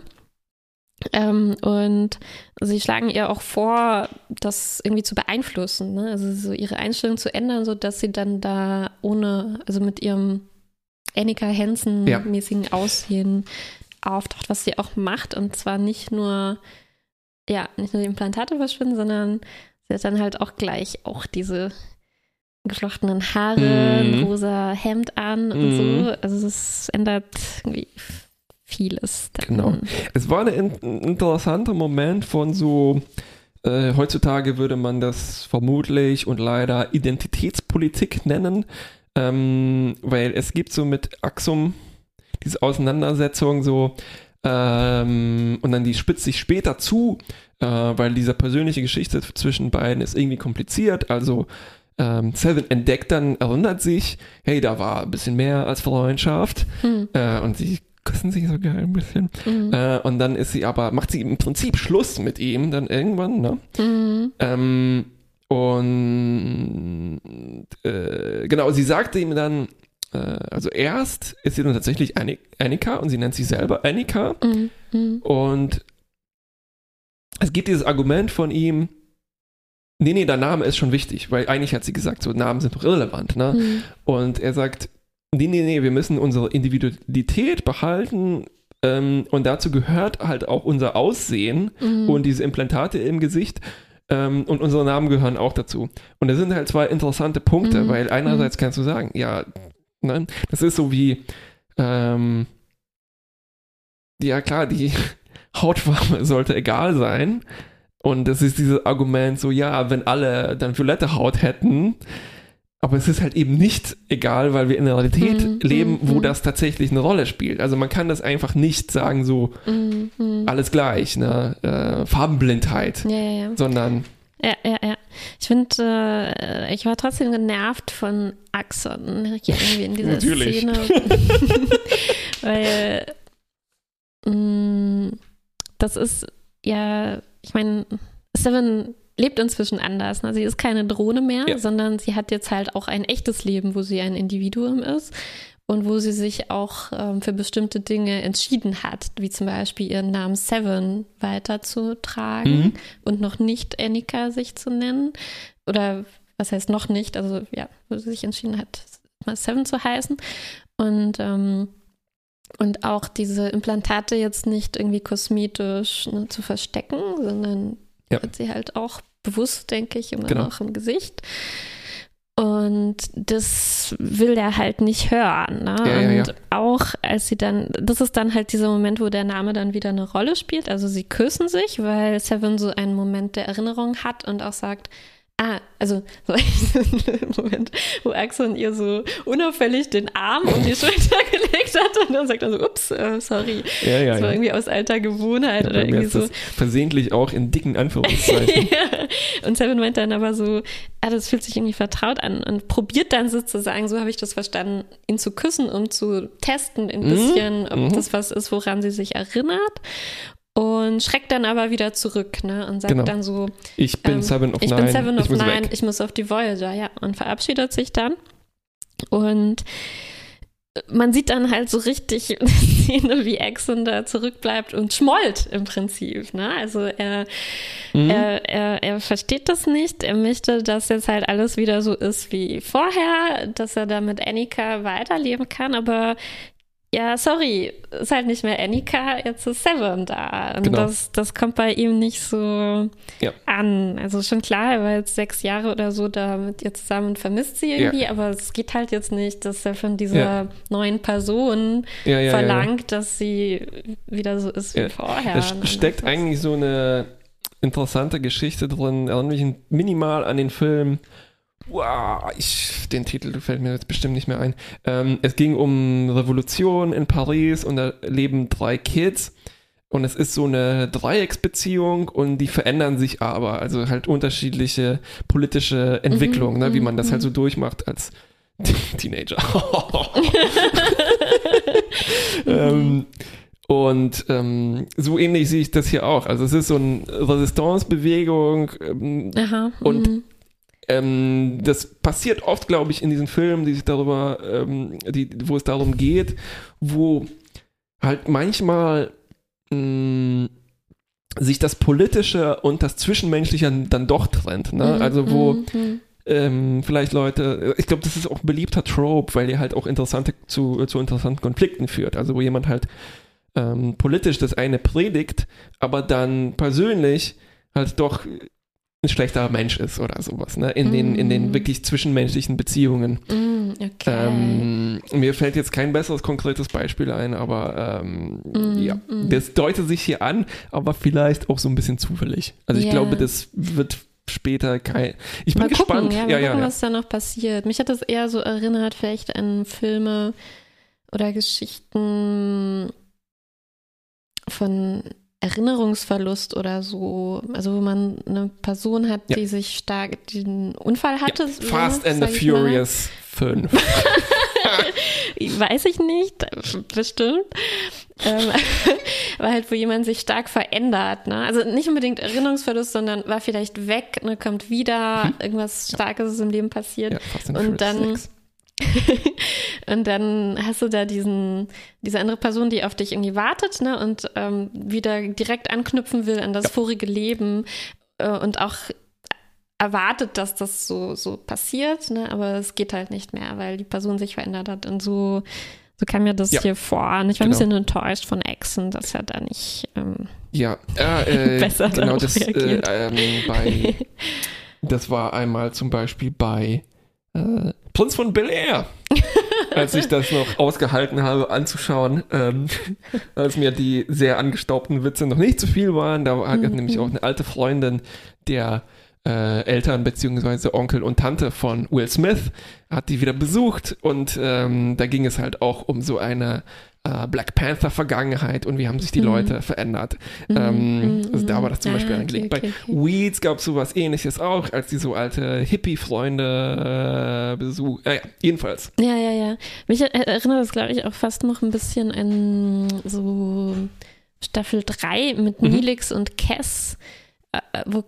Ähm, und sie schlagen ihr auch vor, das irgendwie zu beeinflussen, ne? also so ihre Einstellung zu ändern, sodass sie dann da ohne, also mit ihrem Annika Hansen-mäßigen ja. Aussehen auftaucht, was sie auch macht. Und zwar nicht nur, ja, nicht nur die Implantate verschwinden, sondern sie hat dann halt auch gleich auch diese geflochtenen Haare, mm. ein rosa Hemd an und mm. so. Mhm. Also es ändert irgendwie vieles. Dann. Genau. Es war ein interessanter Moment von so, äh, heutzutage würde man das vermutlich und leider Identitätspolitik nennen. Ähm, weil es gibt so mit Axum diese Auseinandersetzung so ähm, und dann die spitzt sich später zu, äh, weil diese persönliche Geschichte zwischen beiden ist irgendwie kompliziert. Also ähm, Seven entdeckt dann, erinnert sich, hey, da war ein bisschen mehr als Freundschaft hm. äh, und sie küssen sich sogar ein bisschen. Mhm. Äh, und dann ist sie aber, macht sie im Prinzip Schluss mit ihm dann irgendwann, ne? Mhm. Ähm, und äh, genau, sie sagte ihm dann, äh, also erst ist sie dann tatsächlich Annika und sie nennt sich selber Annika. Mhm. mhm. Und es gibt dieses Argument von ihm, nee, nee, der Name ist schon wichtig, weil eigentlich hat sie gesagt, so Namen sind relevant, ne? Mhm. Und er sagt, nee, nee, nee, wir müssen unsere Individualität behalten, ähm, und dazu gehört halt auch unser Aussehen mhm. und diese Implantate im Gesicht. Ähm, und unsere Namen gehören auch dazu. Und das sind halt zwei interessante Punkte, mhm. weil einerseits mhm. kannst du sagen, ja, nein, das ist so wie, ähm, ja klar, die Hautfarbe sollte egal sein. Und es ist dieses Argument so, ja, wenn alle dann violette Haut hätten, aber es ist halt eben nicht egal, weil wir in einer Realität mm, leben, mm, wo mm. das tatsächlich eine Rolle spielt. Also man kann das einfach nicht sagen, so alles gleich, ne? Äh, Farbenblindheit, ja, ja, ja. sondern. Ja, ja, ja. Ich finde, äh, ich war trotzdem genervt von Axon irgendwie in dieser Natürlich. Szene. weil das ist ja, ich meine, Seven lebt inzwischen anders. Ne? Sie ist keine Drohne mehr, ja. sondern sie hat jetzt halt auch ein echtes Leben, wo sie ein Individuum ist und wo sie sich auch ähm, für bestimmte Dinge entschieden hat, wie zum Beispiel ihren Namen Seven weiterzutragen mhm. und noch nicht Annika sich zu nennen. Oder was heißt noch nicht? Also ja, wo sie sich entschieden hat, mal Seven zu heißen. Und ähm, und auch diese Implantate jetzt nicht irgendwie kosmetisch ne, zu verstecken, sondern ja. hat sie halt auch bewusst, denke ich, immer genau. noch im Gesicht. Und das will er halt nicht hören. Ne? Ja, ja, und auch als sie dann, das ist dann halt dieser Moment, wo der Name dann wieder eine Rolle spielt. Also sie küssen sich, weil Seven so einen Moment der Erinnerung hat und auch sagt, Ah, also so ein Moment, wo Axon ihr so unauffällig den Arm um die Schulter gelegt hat und dann sagt er so, ups, äh, sorry. Ja, ja, das war ja. irgendwie aus alter Gewohnheit ja, oder irgendwie so. Versehentlich auch in dicken Anführungszeichen. ja. Und Seven meint dann aber so, ah, das fühlt sich irgendwie vertraut an und probiert dann sozusagen, so habe ich das verstanden, ihn zu küssen, um zu testen ein mhm. bisschen, mhm. ob mhm. das was ist, woran sie sich erinnert und schreckt dann aber wieder zurück ne, und sagt genau. dann so: Ich bin ähm, Seven of ich Nine. Ich bin Seven of ich Nine, ich muss auf die Voyager, ja, und verabschiedet sich dann. Und man sieht dann halt so richtig eine Szene, wie Exxon da zurückbleibt und schmollt im Prinzip. Ne? Also er, mhm. er, er, er versteht das nicht. Er möchte, dass jetzt halt alles wieder so ist wie vorher, dass er da mit Annika weiterleben kann. Aber ja, sorry, ist halt nicht mehr Annika, jetzt ist Seven da. Und genau. das, das kommt bei ihm nicht so ja. an. Also schon klar, er war jetzt sechs Jahre oder so da mit ihr zusammen und vermisst sie irgendwie, ja. aber es geht halt jetzt nicht, dass er von dieser ja. neuen Person verlangt, dass sie wieder so ist wie vorher. Es steckt eigentlich so eine interessante Geschichte drin, erinnert mich minimal an den Film Wow, ich, den Titel fällt mir jetzt bestimmt nicht mehr ein. Ähm, es ging um Revolution in Paris und da leben drei Kids. Und es ist so eine Dreiecksbeziehung und die verändern sich aber. Also halt unterschiedliche politische Entwicklungen, mhm, ne, wie man das halt so mhm. durchmacht als Teenager. ähm, und ähm, so ähnlich sehe ich das hier auch. Also es ist so eine Resistance-Bewegung ähm, und mhm ähm, das passiert oft, glaube ich, in diesen Filmen, die sich darüber, ähm, die, wo es darum geht, wo halt manchmal mh, mm, sich das Politische und das Zwischenmenschliche dann doch trennt. Ne? Mhm, also wo mhm. ähm, vielleicht Leute, ich glaube, das ist auch ein beliebter Trope, weil der halt auch interessante zu, zu interessanten Konflikten führt. Also wo jemand halt ähm, politisch das eine predigt, aber dann persönlich halt doch ein schlechter Mensch ist oder sowas, ne? In, mm. den, in den mm. wirklich zwischenmenschlichen Beziehungen. Mm, okay. ähm, mir fällt jetzt kein besseres konkretes Beispiel ein, aber ähm, mm, ja, mm. das deutet sich hier an, aber vielleicht auch so ein bisschen zufällig. Also ich yeah. glaube, das wird später kein. Ich bin mal gespannt. Gucken, ja, ja, gucken, ja, was da noch passiert. Mich hat das eher so erinnert, vielleicht an Filme oder Geschichten von Erinnerungsverlust oder so, also wo man eine Person hat, ja. die sich stark den Unfall hatte. Ja, Fast and the Furious 5. Weiß ich nicht, bestimmt. ähm, war halt, wo jemand sich stark verändert. Ne? Also nicht unbedingt Erinnerungsverlust, sondern war vielleicht weg, ne, kommt wieder, hm. irgendwas Starkes ist im Leben passiert. Ja, und dann 6. und dann hast du da diesen, diese andere Person, die auf dich irgendwie wartet, ne, und ähm, wieder direkt anknüpfen will an das ja. vorige Leben äh, und auch erwartet, dass das so, so passiert, ne, aber es geht halt nicht mehr, weil die Person sich verändert hat und so, so kam mir das ja. hier vor. Und ich war genau. ein bisschen enttäuscht von Exen, dass er da nicht ähm, ja, äh, besser genau das äh, ähm, bei das war einmal zum Beispiel bei äh, Prinz von Bel Air. als ich das noch ausgehalten habe anzuschauen, ähm, als mir die sehr angestaubten Witze noch nicht zu viel waren. Da hat mhm. nämlich auch eine alte Freundin, der äh, Eltern beziehungsweise Onkel und Tante von Will Smith, hat die wieder besucht und ähm, da ging es halt auch um so eine äh, Black Panther Vergangenheit und wie haben sich die mhm. Leute verändert. Mhm. Ähm, mhm. also da war das zum ah, Beispiel Link. Okay, Bei Weeds gab es sowas ähnliches auch, als die so alte Hippie-Freunde äh, besucht. Äh, ja, jedenfalls. Ja, ja, ja. Mich erinnert das, glaube ich, auch fast noch ein bisschen an so Staffel 3 mit mhm. Nilix und Cass, äh, wo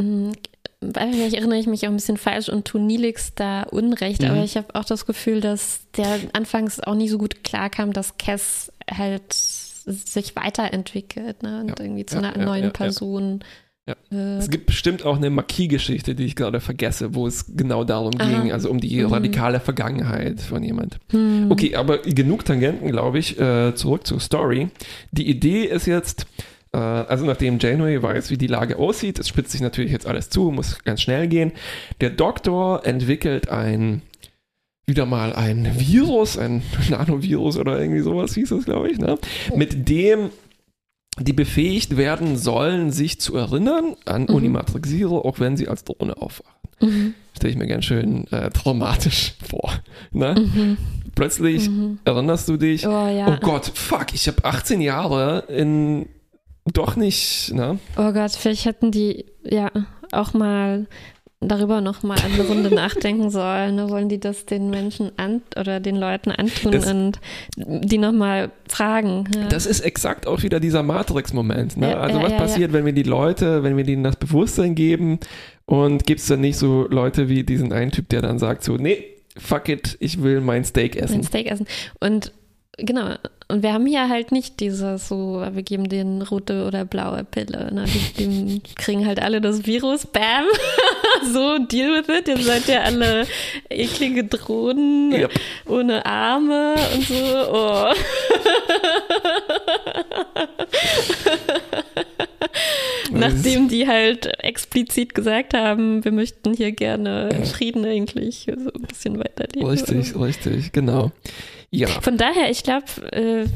Mm, vielleicht erinnere ich mich auch ein bisschen falsch und tue Nilix da Unrecht, mhm. aber ich habe auch das Gefühl, dass der anfangs auch nicht so gut klarkam, dass Cass halt sich weiterentwickelt ne? und ja, irgendwie zu ja, einer neuen ja, Person. Äh, es gibt bestimmt auch eine Makie-Geschichte, die ich gerade vergesse, wo es genau darum Aha. ging, also um die mhm. radikale Vergangenheit von jemand. Mhm. Okay, aber genug Tangenten, glaube ich. Äh, zurück zur Story. Die Idee ist jetzt, also nachdem Janeway weiß, wie die Lage aussieht, es spitzt sich natürlich jetzt alles zu, muss ganz schnell gehen. Der Doktor entwickelt ein wieder mal ein Virus, ein Nanovirus oder irgendwie sowas hieß es, glaube ich, ne? mit dem die befähigt werden sollen, sich zu erinnern an mhm. Unimatrix Zero, auch wenn sie als Drohne aufwachen. Mhm. Stelle ich mir ganz schön äh, traumatisch vor. Ne? Mhm. Plötzlich mhm. erinnerst du dich, oh, ja. oh Gott, fuck, ich habe 18 Jahre in doch nicht, ne? Oh Gott, vielleicht hätten die ja auch mal darüber noch mal eine Runde nachdenken sollen. Ne? Wollen die das den Menschen an oder den Leuten antun das, und die noch mal fragen? Ja. Das ist exakt auch wieder dieser Matrix-Moment. Ne? Ja, also ja, was passiert, wenn wir die Leute, wenn wir denen das Bewusstsein geben und gibt es dann nicht so Leute wie diesen einen Typ, der dann sagt so, nee, fuck it, ich will mein Steak essen. Mein Steak essen. Und genau, und wir haben hier halt nicht dieses so, wir geben denen rote oder blaue Pille. Ne? Die, die kriegen halt alle das Virus, bam, so, deal with it. Ihr seid ja alle eklige Drohnen yep. ohne Arme und so. Oh. Nachdem die halt explizit gesagt haben, wir möchten hier gerne Frieden eigentlich so ein bisschen weiterleben. Richtig, richtig, genau. Ja. Von daher, ich glaube, äh,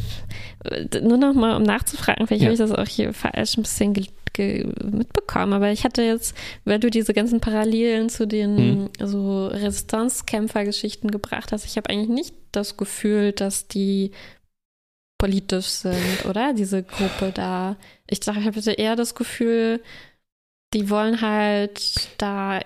nur noch mal, um nachzufragen, vielleicht ja. habe ich das auch hier falsch ein bisschen mitbekommen, aber ich hatte jetzt, weil du diese ganzen Parallelen zu den mhm. so Resistenzkämpfer-Geschichten gebracht hast, ich habe eigentlich nicht das Gefühl, dass die politisch sind, oder? Diese Gruppe da. Ich dachte, ich habe eher das Gefühl, die wollen halt da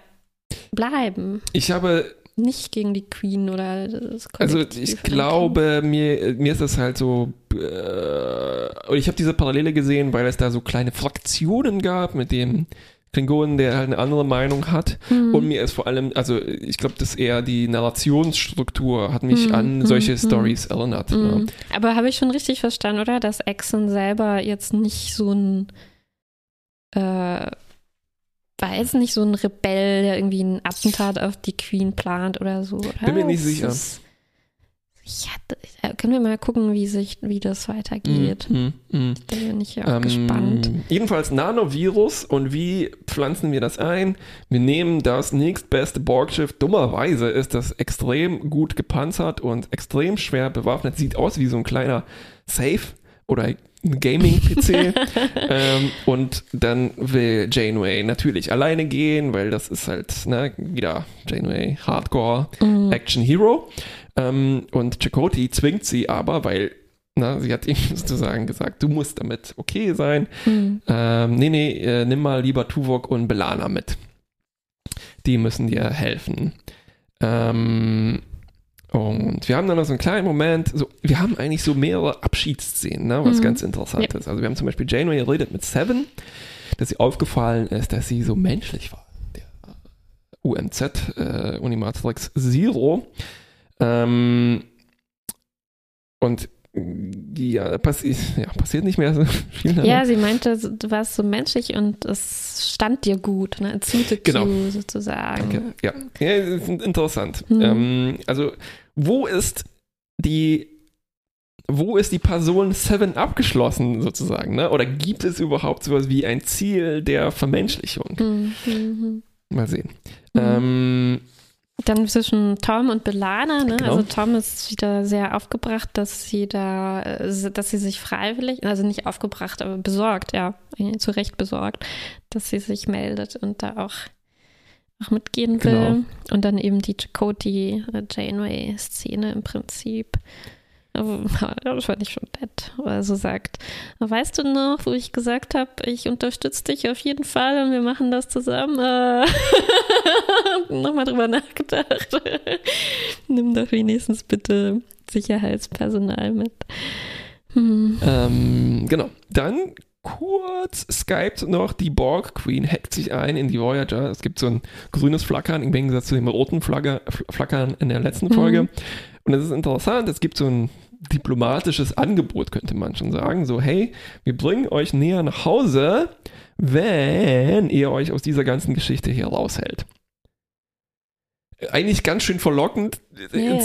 bleiben. Ich habe nicht gegen die Queen oder das Also ich glaube, mir, mir ist das halt so, äh, ich habe diese Parallele gesehen, weil es da so kleine Fraktionen gab mit dem Klingonen, der halt eine andere Meinung hat. Mhm. Und mir ist vor allem, also ich glaube, dass eher die Narrationsstruktur hat mich mhm. an solche mhm. Stories erinnert. Ja. Mhm. Aber habe ich schon richtig verstanden, oder? Dass Exxon selber jetzt nicht so ein weiß nicht, so ein Rebell, der irgendwie ein Attentat auf die Queen plant oder so. Oder? Bin mir nicht sicher. Ist, ja, können wir mal gucken, wie sich, wie das weitergeht. Mm, mm, mm. Bin ich ja auch ähm, gespannt. Jedenfalls Nanovirus und wie pflanzen wir das ein? Wir nehmen das nächstbeste Borgschiff. Dummerweise ist das extrem gut gepanzert und extrem schwer bewaffnet. Sieht aus wie so ein kleiner Safe oder ein Gaming-PC. ähm, und dann will Janeway natürlich alleine gehen, weil das ist halt ne, wieder Janeway Hardcore mhm. Action Hero. Ähm, und Chakoti zwingt sie aber, weil na, sie hat ihm sozusagen gesagt, du musst damit okay sein. Mhm. Ähm, nee, nee, äh, nimm mal lieber Tuvok und Belana mit. Die müssen dir helfen. Ähm, und wir haben dann noch so einen kleinen Moment, so, wir haben eigentlich so mehrere Abschiedsszenen, ne, was mhm. ganz interessant ja. ist. Also wir haben zum Beispiel Janeway redet mit Seven, dass sie aufgefallen ist, dass sie so menschlich war. Der UMZ, äh, Unimatrix Zero. Ähm, und ja, passi ja, passiert nicht mehr so viel. Ja, sie meinte, du warst so menschlich und es stand dir gut, ne? It's suited genau. you sozusagen. Danke. Ja, ja interessant. Hm. Ähm, also, wo ist die wo ist die Person Seven abgeschlossen sozusagen, ne? Oder gibt es überhaupt sowas wie ein Ziel der Vermenschlichung? Mhm. Mal sehen. Mhm. Ähm, dann zwischen Tom und Belana, ne? Genau. Also Tom ist wieder sehr aufgebracht, dass sie da, äh, dass sie sich freiwillig, also nicht aufgebracht, aber besorgt, ja, zu Recht besorgt, dass sie sich meldet und da auch, auch mitgehen will. Genau. Und dann eben die Chakoti äh, Janeway-Szene im Prinzip. Das fand ich schon nett. Also sagt, weißt du noch, wo ich gesagt habe, ich unterstütze dich auf jeden Fall und wir machen das zusammen? Äh, Nochmal drüber nachgedacht. Nimm doch wenigstens bitte Sicherheitspersonal mit. Hm. Ähm, genau. Dann kurz Skype noch, die Borg Queen hackt sich ein in die Voyager. Es gibt so ein grünes Flackern im Gegensatz zu dem roten Flagger, Flackern in der letzten Folge. Mhm. Und es ist interessant, es gibt so ein diplomatisches Angebot, könnte man schon sagen. So, hey, wir bringen euch näher nach Hause, wenn ihr euch aus dieser ganzen Geschichte hier raushält. Eigentlich ganz schön verlockend. Yeah.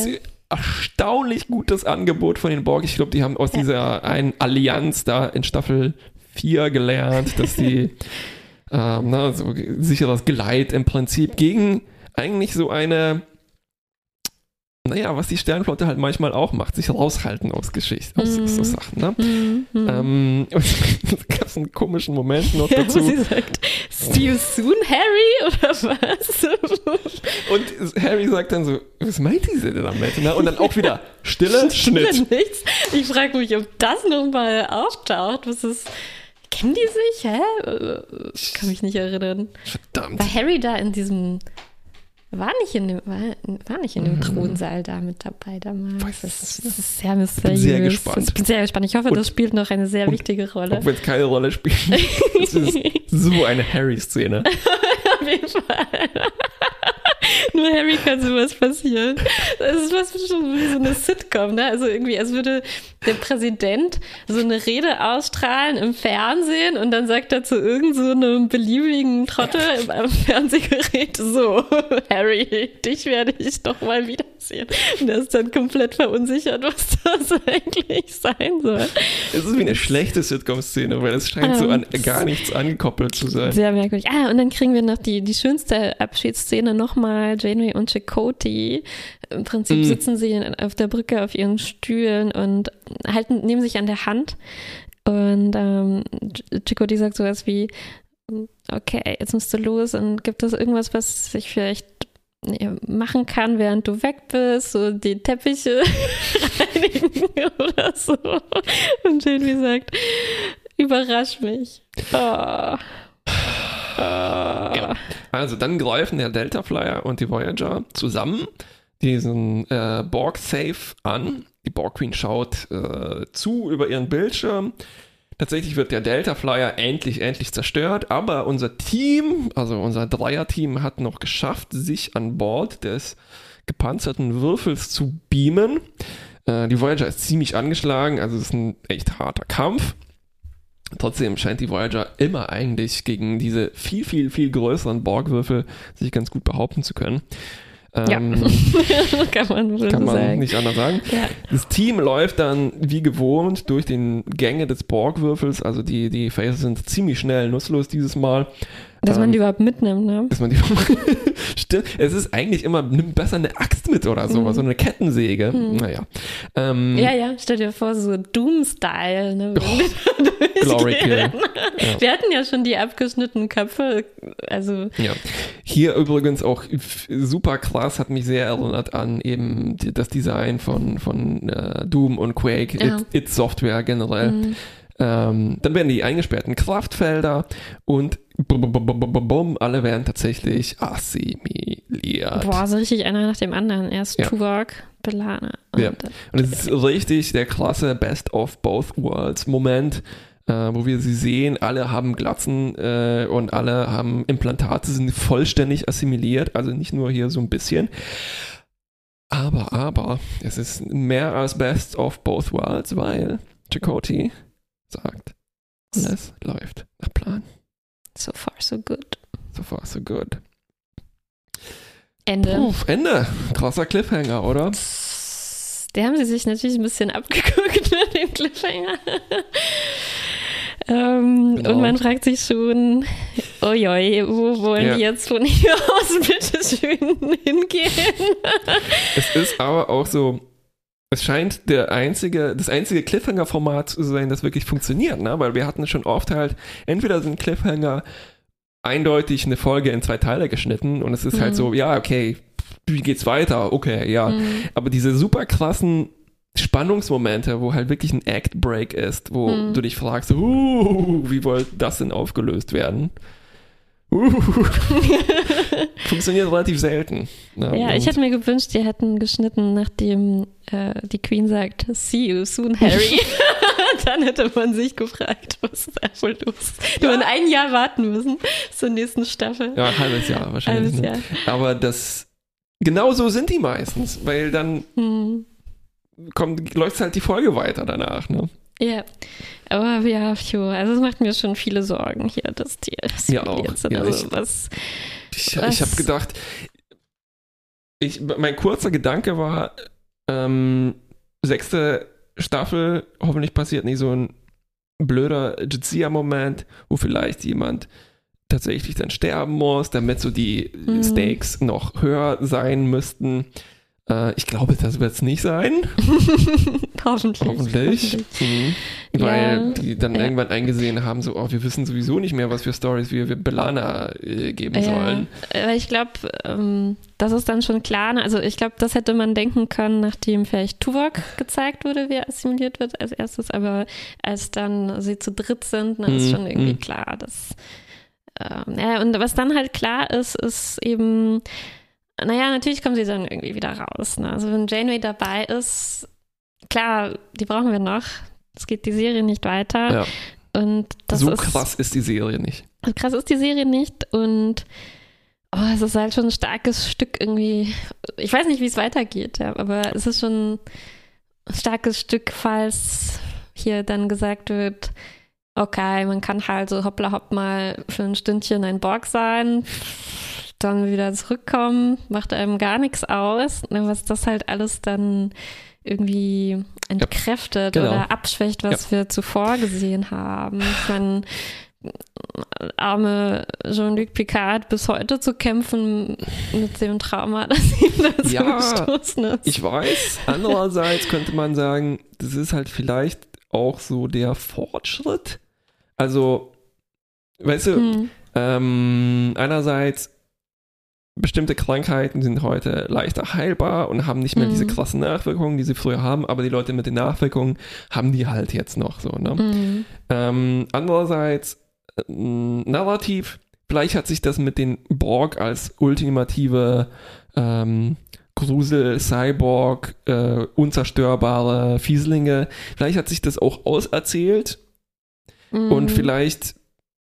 Erstaunlich gutes Angebot von den Borg. Ich glaube, die haben aus dieser einen Allianz da in Staffel 4 gelernt, dass die ähm, na, so sicheres Geleit im Prinzip gegen eigentlich so eine naja, was die Sternflotte halt manchmal auch macht, sich raushalten aus Geschichten, aus, mm. so Sachen. Ne? Mm, mm. Ähm, es gab einen komischen Moment noch dazu. Ja, wo sie sagt, see you soon, Harry, oder was? Und Harry sagt dann so, was meint diese denn damit? Ne? Und dann auch wieder Stille, Schnitt. Nichts. Ich frage mich, ob das nochmal auftaucht. Was ist... Kennen die sich? Hä? Ich kann mich nicht erinnern. Verdammt. War Harry da in diesem war nicht in dem, war, war nicht in dem mhm. Thronsaal da mit dabei damals. Das, ist, das ist sehr mysteriös. Ich bin sehr gespannt. Ich bin sehr gespannt. Ich hoffe, und, das spielt noch eine sehr wichtige Rolle. Auch wenn es keine Rolle spielt. das ist so eine Harry-Szene. Auf jeden Fall. Nur Harry kann sowas passieren. Das ist was schon wie so eine Sitcom, ne? Also irgendwie, als würde der Präsident so eine Rede ausstrahlen im Fernsehen und dann sagt er zu irgendeinem so einem beliebigen Trottel im Fernsehgerät so, Harry, dich werde ich doch mal wiedersehen. Und er ist dann komplett verunsichert, was das eigentlich sein soll. Es ist wie eine schlechte Sitcom-Szene, weil es scheint um, so an gar nichts angekoppelt zu sein. Sehr merkwürdig. Ah, und dann kriegen wir noch die, die schönste Abschiedsszene nochmal, Janeway und Chakoti. Im Prinzip mm. sitzen sie auf der Brücke auf ihren Stühlen und halten, nehmen sich an der Hand. Und ähm, Chakoti sagt sowas wie, okay, jetzt musst du los und gibt es irgendwas, was ich vielleicht machen kann, während du weg bist, so die Teppiche reinigen oder so. Und Janeway sagt, überrasch mich. Oh. Ja. Also dann greifen der Delta Flyer und die Voyager zusammen diesen äh, Borg Safe an. Die Borg Queen schaut äh, zu über ihren Bildschirm. Tatsächlich wird der Delta Flyer endlich, endlich zerstört, aber unser Team, also unser Dreier-Team, hat noch geschafft, sich an Bord des gepanzerten Würfels zu beamen. Äh, die Voyager ist ziemlich angeschlagen, also es ist ein echt harter Kampf. Trotzdem scheint die Voyager immer eigentlich gegen diese viel, viel, viel größeren Borgwürfel sich ganz gut behaupten zu können. Ähm, ja, kann man, kann so man sagen. nicht anders sagen. Ja. Das Team läuft dann wie gewohnt durch den Gänge des Borgwürfels, also die, die Phases sind ziemlich schnell nutzlos dieses Mal. Dass ähm, man die überhaupt mitnimmt, ne? Dass man die Stimmt. Es ist eigentlich immer, nimm besser eine Axt mit oder so, mhm. so eine Kettensäge. Mhm. Naja. Ähm, ja, ja, stell dir vor, so Doom-Style, ne? Oh, Glory Kill. Ja. Wir hatten ja schon die abgeschnittenen Köpfe, also. Ja. Hier übrigens auch super krass, hat mich sehr erinnert an eben das Design von, von uh, Doom und Quake, ja. It, It Software generell. Mhm. Ähm, dann werden die eingesperrten Kraftfelder und bum, bum, bum, alle werden tatsächlich assimiliert. Boah, so richtig einer nach dem anderen. Erst ja. Tuvok, Belana. Und, ja. und es ist richtig der klasse Best of Both Worlds Moment. Äh, wo wir sie sehen, alle haben Glatzen äh, und alle haben Implantate, sind vollständig assimiliert, also nicht nur hier so ein bisschen. Aber, aber, es ist mehr als Best of Both Worlds, weil Chakoti sagt, alles läuft nach Plan. So far, so good. So far, so good. Ende. Puh, Ende. Krasser Cliffhanger, oder? Der haben sie sich natürlich ein bisschen abgeguckt mit dem Cliffhanger. ähm, genau. Und man fragt sich schon, Uiui, wo wollen ja. die jetzt von hier aus bitte schön hingehen? es ist aber auch so, es scheint der einzige, das einzige Cliffhanger-Format zu sein, das wirklich funktioniert, ne? Weil wir hatten schon oft halt, entweder sind Cliffhanger eindeutig eine Folge in zwei Teile geschnitten und es ist halt mhm. halt so, ja, okay, wie geht's weiter? Okay, ja. Mhm. Aber diese super krassen Spannungsmomente, wo halt wirklich ein Act-Break ist, wo mhm. du dich fragst, uh, wie wollte das denn aufgelöst werden? Uh, funktioniert relativ selten. Ne? Ja, ich hätte mir gewünscht, die hätten geschnitten, nachdem äh, die Queen sagt, see you soon, Harry. Dann hätte man sich gefragt, was ist da wohl los? Du ja. ein Jahr warten müssen zur nächsten Staffel. Ja, ein halbes Jahr wahrscheinlich. Halbes ne? Jahr. Aber das, genau so sind die meistens, weil dann hm kommt, läuft halt die Folge weiter danach, ne? Ja, aber ja, phew, also es macht mir schon viele Sorgen hier, dass die, dass ja, auch. jetzt. Ja, also, ich, was, ich, was? ich habe gedacht, ich, mein kurzer Gedanke war, ähm, sechste Staffel, hoffentlich passiert nicht so ein blöder Jizia-Moment, wo vielleicht jemand tatsächlich dann sterben muss, damit so die mhm. Stakes noch höher sein müssten. Äh, ich glaube, das wird es nicht sein. hoffentlich. Hoffentlich. Mhm. Weil ja. die dann ja. irgendwann eingesehen haben, so, oh, wir wissen sowieso nicht mehr, was für Stories wir, wir Belana äh, geben ja. sollen. Weil ich glaube, ähm, das ist dann schon klar. Ne? Also ich glaube, das hätte man denken können, nachdem vielleicht Tuvok gezeigt wurde, wie er assimiliert wird als erstes. Aber als dann sie zu dritt sind, dann ist mhm. schon irgendwie mhm. klar, dass ähm, ja, und was dann halt klar ist, ist eben, naja, natürlich kommen sie dann irgendwie wieder raus. Ne? Also wenn Janeway dabei ist, klar, die brauchen wir noch. Es geht die Serie nicht weiter. Ja. Und so ist, krass ist die Serie nicht. So krass ist die Serie nicht und oh, es ist halt schon ein starkes Stück irgendwie. Ich weiß nicht, wie es weitergeht, ja, aber es ist schon ein starkes Stück, falls hier dann gesagt wird, okay, man kann halt so hoppla hopp mal für ein Stündchen ein Borg sein dann wieder zurückkommen, macht einem gar nichts aus, ne, was das halt alles dann irgendwie entkräftet ja, genau. oder abschwächt, was ja. wir zuvor gesehen haben. Ich meine, arme Jean-Luc Picard bis heute zu kämpfen mit dem Trauma, das ihm dazu ja, gestoßen ist. Ich weiß. Andererseits könnte man sagen, das ist halt vielleicht auch so der Fortschritt. Also, weißt du, hm. ähm, einerseits bestimmte Krankheiten sind heute leichter heilbar und haben nicht mehr mhm. diese krassen Nachwirkungen, die sie früher haben, aber die Leute mit den Nachwirkungen haben die halt jetzt noch so. Ne? Mhm. Ähm, andererseits, äh, narrativ, vielleicht hat sich das mit den Borg als ultimative ähm, Grusel, Cyborg, äh, unzerstörbare Fieslinge, vielleicht hat sich das auch auserzählt mhm. und vielleicht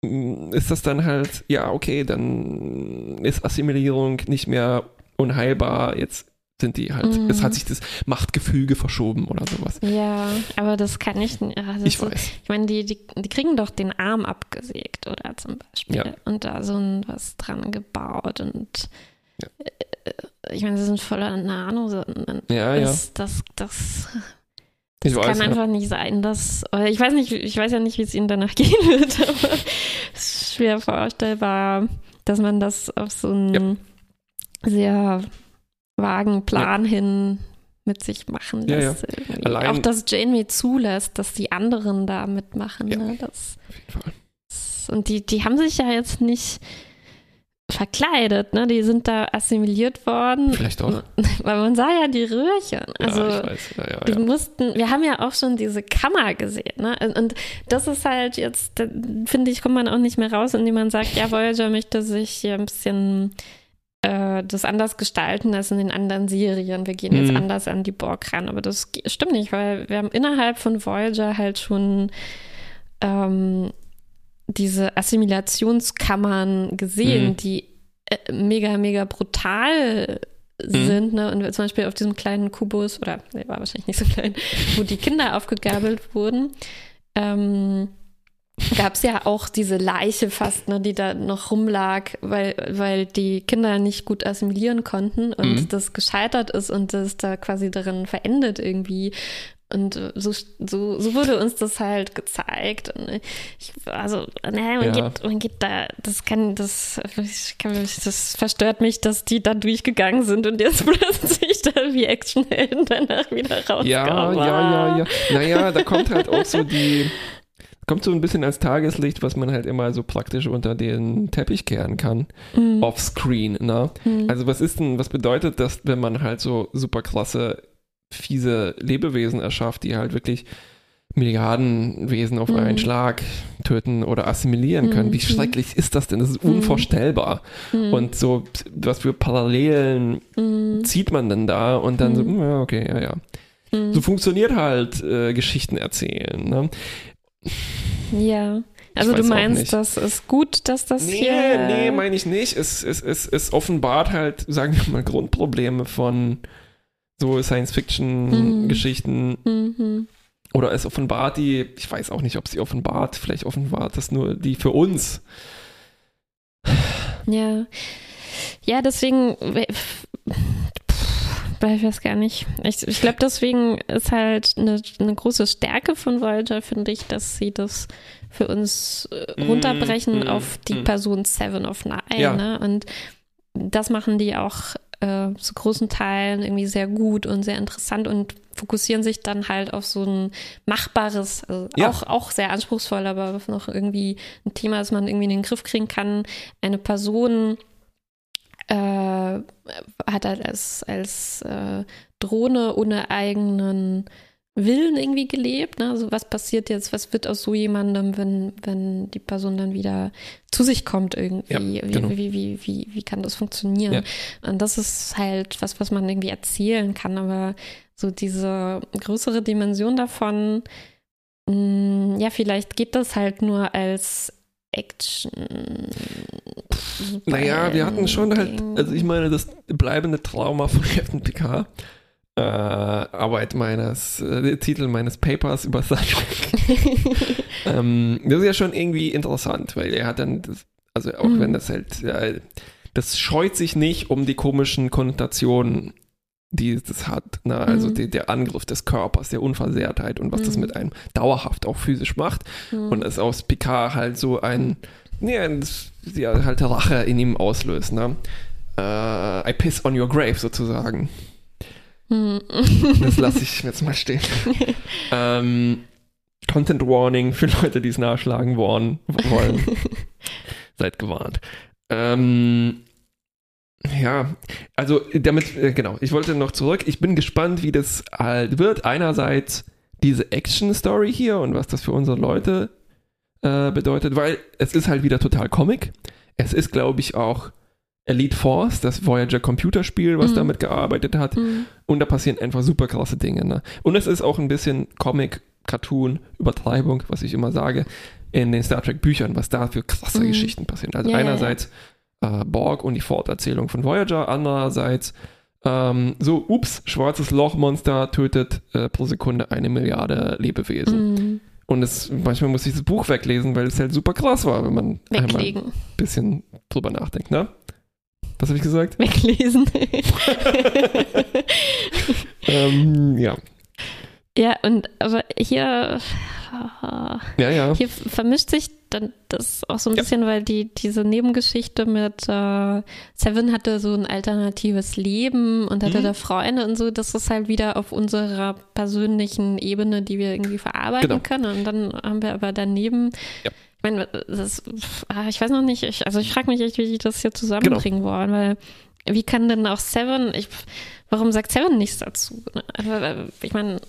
ist das dann halt, ja, okay, dann ist Assimilierung nicht mehr unheilbar, jetzt sind die halt, mm. es hat sich das Machtgefüge verschoben oder sowas. Ja, aber das kann ich nicht. Also ich weiß. Ich meine, die, die, die kriegen doch den Arm abgesägt oder zum Beispiel ja. und da so ein, was dran gebaut und ja. Äh, ich meine, sie sind voller Nano. Ja, ja. Das, das, ich kann weiß, einfach ja. nicht sein, dass, ich weiß nicht, ich weiß ja nicht, wie es ihnen danach gehen wird, aber es ist schwer vorstellbar, dass man das auf so einen ja. sehr vagen Plan ja. hin mit sich machen lässt. Auch dass Janeway zulässt, dass die anderen da mitmachen. Ne? Das, auf jeden Fall. Und die, die haben sich ja jetzt nicht verkleidet, ne? Die sind da assimiliert worden. Vielleicht auch. Weil man sah ja die Röhrchen. Also ja, ich weiß. Ja, ja, die mussten, wir haben ja auch schon diese Kammer gesehen, ne? Und das ist halt jetzt, finde ich, kommt man auch nicht mehr raus, indem man sagt, ja, Voyager möchte sich hier ein bisschen äh, das anders gestalten als in den anderen Serien. Wir gehen jetzt mhm. anders an die Borg ran. Aber das stimmt nicht, weil wir haben innerhalb von Voyager halt schon ähm, diese Assimilationskammern gesehen, mhm. die äh, mega, mega brutal mhm. sind. Ne? Und zum Beispiel auf diesem kleinen Kubus, oder der war wahrscheinlich nicht so klein, wo die Kinder aufgegabelt wurden, ähm, gab es ja auch diese Leiche fast, ne, die da noch rumlag, weil, weil die Kinder nicht gut assimilieren konnten und mhm. das gescheitert ist und das da quasi darin verendet irgendwie. Und so, so, so wurde uns das halt gezeigt. Und ich, also, naja, man, ja. geht, man geht da, das kann, das, kann, das verstört mich, dass die da durchgegangen sind und jetzt plötzlich da wie Actionhelden danach wieder rauskommen. Ja, ja, ja, ja. Naja, da kommt halt auch so die, kommt so ein bisschen als Tageslicht, was man halt immer so praktisch unter den Teppich kehren kann. Mhm. Offscreen, ne? Mhm. Also was ist denn, was bedeutet das, wenn man halt so super klasse fiese Lebewesen erschafft, die halt wirklich Milliardenwesen auf mhm. einen Schlag töten oder assimilieren können. Mhm. Wie schrecklich ist das denn? Das ist mhm. unvorstellbar. Mhm. Und so, was für Parallelen mhm. zieht man denn da und dann so, ja, okay, ja, ja. So funktioniert halt äh, Geschichten erzählen. Ne? Ja. Also du meinst, das ist gut, dass das nee, hier... Nee, meine ich nicht. Es, es, es, es offenbart halt, sagen wir mal, Grundprobleme von so Science-Fiction-Geschichten. Mhm. Oder es offenbart die, ich weiß auch nicht, ob sie offenbart, vielleicht offenbart das nur die für uns. Ja. Ja, deswegen, ich weiß gar nicht. Ich, ich glaube, deswegen ist halt eine, eine, große Stärke von Voyager, finde ich, dass sie das für uns äh, runterbrechen mm, auf die mm. Person Seven of Nine. Ja. Ne? Und das machen die auch äh, zu großen Teilen irgendwie sehr gut und sehr interessant und fokussieren sich dann halt auf so ein machbares, also ja. auch, auch sehr anspruchsvoll, aber noch irgendwie ein Thema, das man irgendwie in den Griff kriegen kann. Eine Person äh, hat halt als, als äh, Drohne ohne eigenen Willen irgendwie gelebt. Ne? Also was passiert jetzt, was wird aus so jemandem, wenn, wenn die Person dann wieder zu sich kommt irgendwie? Ja, genau. wie, wie, wie, wie, kann das funktionieren? Ja. Und das ist halt was, was man irgendwie erzählen kann, aber so diese größere Dimension davon, mh, mm, ja, vielleicht geht das halt nur als Action. Naja, wir hatten schon halt, also ich meine, das bleibende Trauma von Captain Picard äh, Arbeit meines, äh, Titel meines Papers über Star Trek. ähm, das ist ja schon irgendwie interessant, weil er hat dann, das, also auch mhm. wenn das halt, äh, das scheut sich nicht um die komischen Konnotationen, die das hat. Ne? Also mhm. die, der Angriff des Körpers, der Unversehrtheit und was mhm. das mit einem dauerhaft auch physisch macht. Mhm. Und es aus Picard halt so ein, ja, ja halt Rache in ihm auslöst. Ne? Uh, I piss on your grave sozusagen. Hm. Das lasse ich jetzt mal stehen. ähm, Content Warning für Leute, die es nachschlagen wollen. wollen. Seid gewarnt. Ähm, ja, also damit, äh, genau, ich wollte noch zurück. Ich bin gespannt, wie das halt wird. Einerseits diese Action-Story hier und was das für unsere Leute äh, bedeutet, weil es ist halt wieder total Comic. Es ist, glaube ich, auch Elite Force, das Voyager Computerspiel, was mhm. damit gearbeitet hat. Mhm. Und da passieren einfach super krasse Dinge. Ne? Und es ist auch ein bisschen Comic, Cartoon, Übertreibung, was ich immer sage, in den Star Trek Büchern, was da für krasse mhm. Geschichten passieren. Also ja, einerseits äh, Borg und die Forterzählung von Voyager, andererseits ähm, so, ups, schwarzes Lochmonster tötet äh, pro Sekunde eine Milliarde Lebewesen. Mhm. Und es, manchmal muss ich das Buch weglesen, weil es halt super krass war, wenn man Weglegen. einmal ein bisschen drüber nachdenkt, ne? Was habe ich gesagt? Weglesen. ähm, ja. Ja, und aber hier, ja, ja. hier vermischt sich dann das auch so ein bisschen, weil die diese Nebengeschichte mit äh, Seven hatte so ein alternatives Leben und hatte mhm. da Freunde und so, das ist halt wieder auf unserer persönlichen Ebene, die wir irgendwie verarbeiten genau. können. Und dann haben wir aber daneben ja ich meine, das, ah, ich weiß noch nicht, ich, also ich frage mich echt, wie die das hier zusammenbringen genau. wollen, weil wie kann denn auch Seven, ich, warum sagt Seven nichts dazu? Äh, ich meine,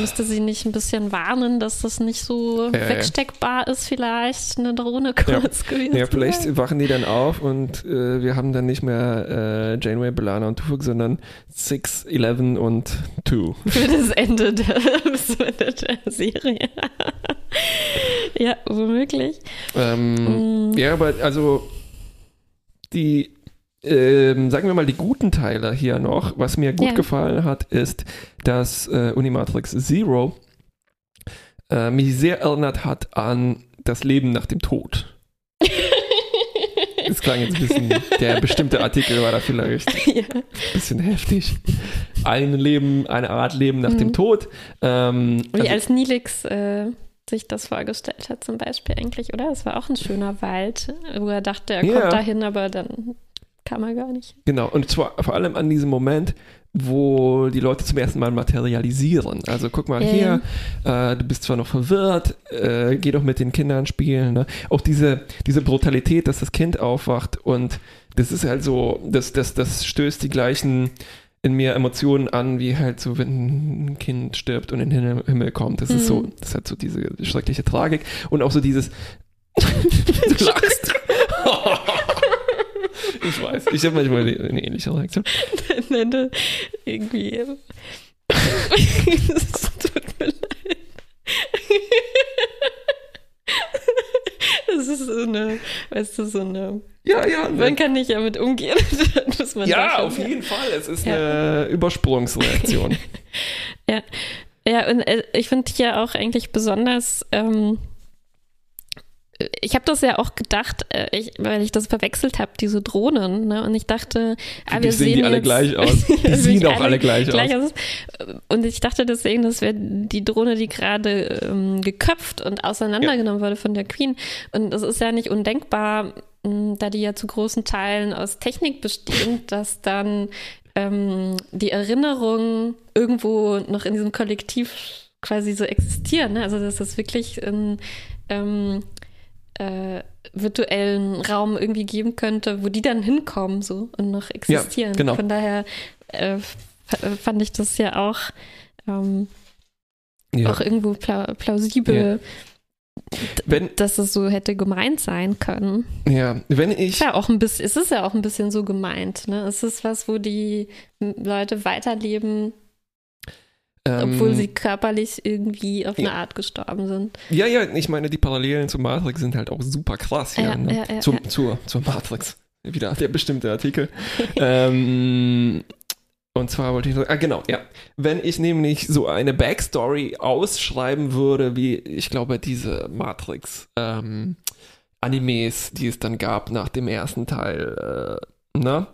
müsste sie nicht ein bisschen warnen, dass das nicht so äh, wegsteckbar ist, vielleicht eine Drohne kurz ja. gewesen? Ja, vielleicht wachen die dann auf und äh, wir haben dann nicht mehr äh, Janeway, Belana und Tufuk, sondern 6, 11 und 2. Für das Ende der, der Serie. ja, womöglich. Ähm, mm. Ja, aber also die ähm, sagen wir mal, die guten Teile hier noch. Was mir gut ja. gefallen hat, ist, dass äh, Unimatrix Zero äh, mich sehr erinnert hat an das Leben nach dem Tod. Das klang jetzt ein bisschen, der bestimmte Artikel war da vielleicht ja. ein bisschen heftig. Ein Leben, eine Art Leben nach mhm. dem Tod. Ähm, Wie also, als Nilix äh, sich das vorgestellt hat zum Beispiel eigentlich, oder? Es war auch ein schöner Wald, wo er dachte, er ja. kommt dahin, aber dann kam er gar nicht. Genau, und zwar vor allem an diesem Moment, wo die Leute zum ersten Mal materialisieren. Also guck mal yeah. hier, äh, du bist zwar noch verwirrt, äh, geh doch mit den Kindern spielen. Ne? Auch diese, diese Brutalität, dass das Kind aufwacht und das ist halt so, das, das, das stößt die gleichen in mir Emotionen an, wie halt so, wenn ein Kind stirbt und in den Himmel kommt. Das mhm. ist so, mhm. das hat so diese schreckliche Tragik und auch so dieses, du lachst. ich weiß, ich habe manchmal eine ähnliche Reaktion. Nein, nein, irgendwie. Es tut mir leid. Das ist so eine, weißt du, so eine. Ja, ja. Man kann nicht damit umgehen. ja, auf jeden Fall. Es ist ja. eine Übersprungsreaktion. ja. Ja, und äh, ich finde ja auch eigentlich besonders. Ähm, ich habe das ja auch gedacht, äh, ich, weil ich das verwechselt habe, diese Drohnen. Ne? Und ich dachte, ah, wir sehen die alle jetzt, gleich aus. Die sehen auch alle gleich, gleich aus. aus. Und ich dachte deswegen, das wäre die Drohne, die gerade ähm, geköpft und auseinandergenommen ja. wurde von der Queen. Und das ist ja nicht undenkbar, mh, da die ja zu großen Teilen aus Technik bestehen, dass dann ähm, die Erinnerungen irgendwo noch in diesem Kollektiv quasi so existieren. Ne? Also dass das wirklich ein ähm, äh, virtuellen Raum irgendwie geben könnte, wo die dann hinkommen so und noch existieren. Ja, genau. Von daher äh, fand ich das ja auch, ähm, ja. auch irgendwo pla plausibel. Ja. Wenn, dass es so hätte gemeint sein können. Ja, wenn ich. Ja auch ein bisschen, es ist ja auch ein bisschen so gemeint, ne? Es ist was, wo die Leute weiterleben, ähm, Obwohl sie körperlich irgendwie auf eine ja. Art gestorben sind. Ja, ja, ich meine, die Parallelen zur Matrix sind halt auch super krass hier. Ja, ne? ja, ja, zur, Zur, zur Matrix. Wieder der bestimmte Artikel. ähm, und zwar wollte ich sagen, ah, genau, ja. Wenn ich nämlich so eine Backstory ausschreiben würde, wie ich glaube, diese Matrix ähm, Animes, die es dann gab nach dem ersten Teil, äh, ne?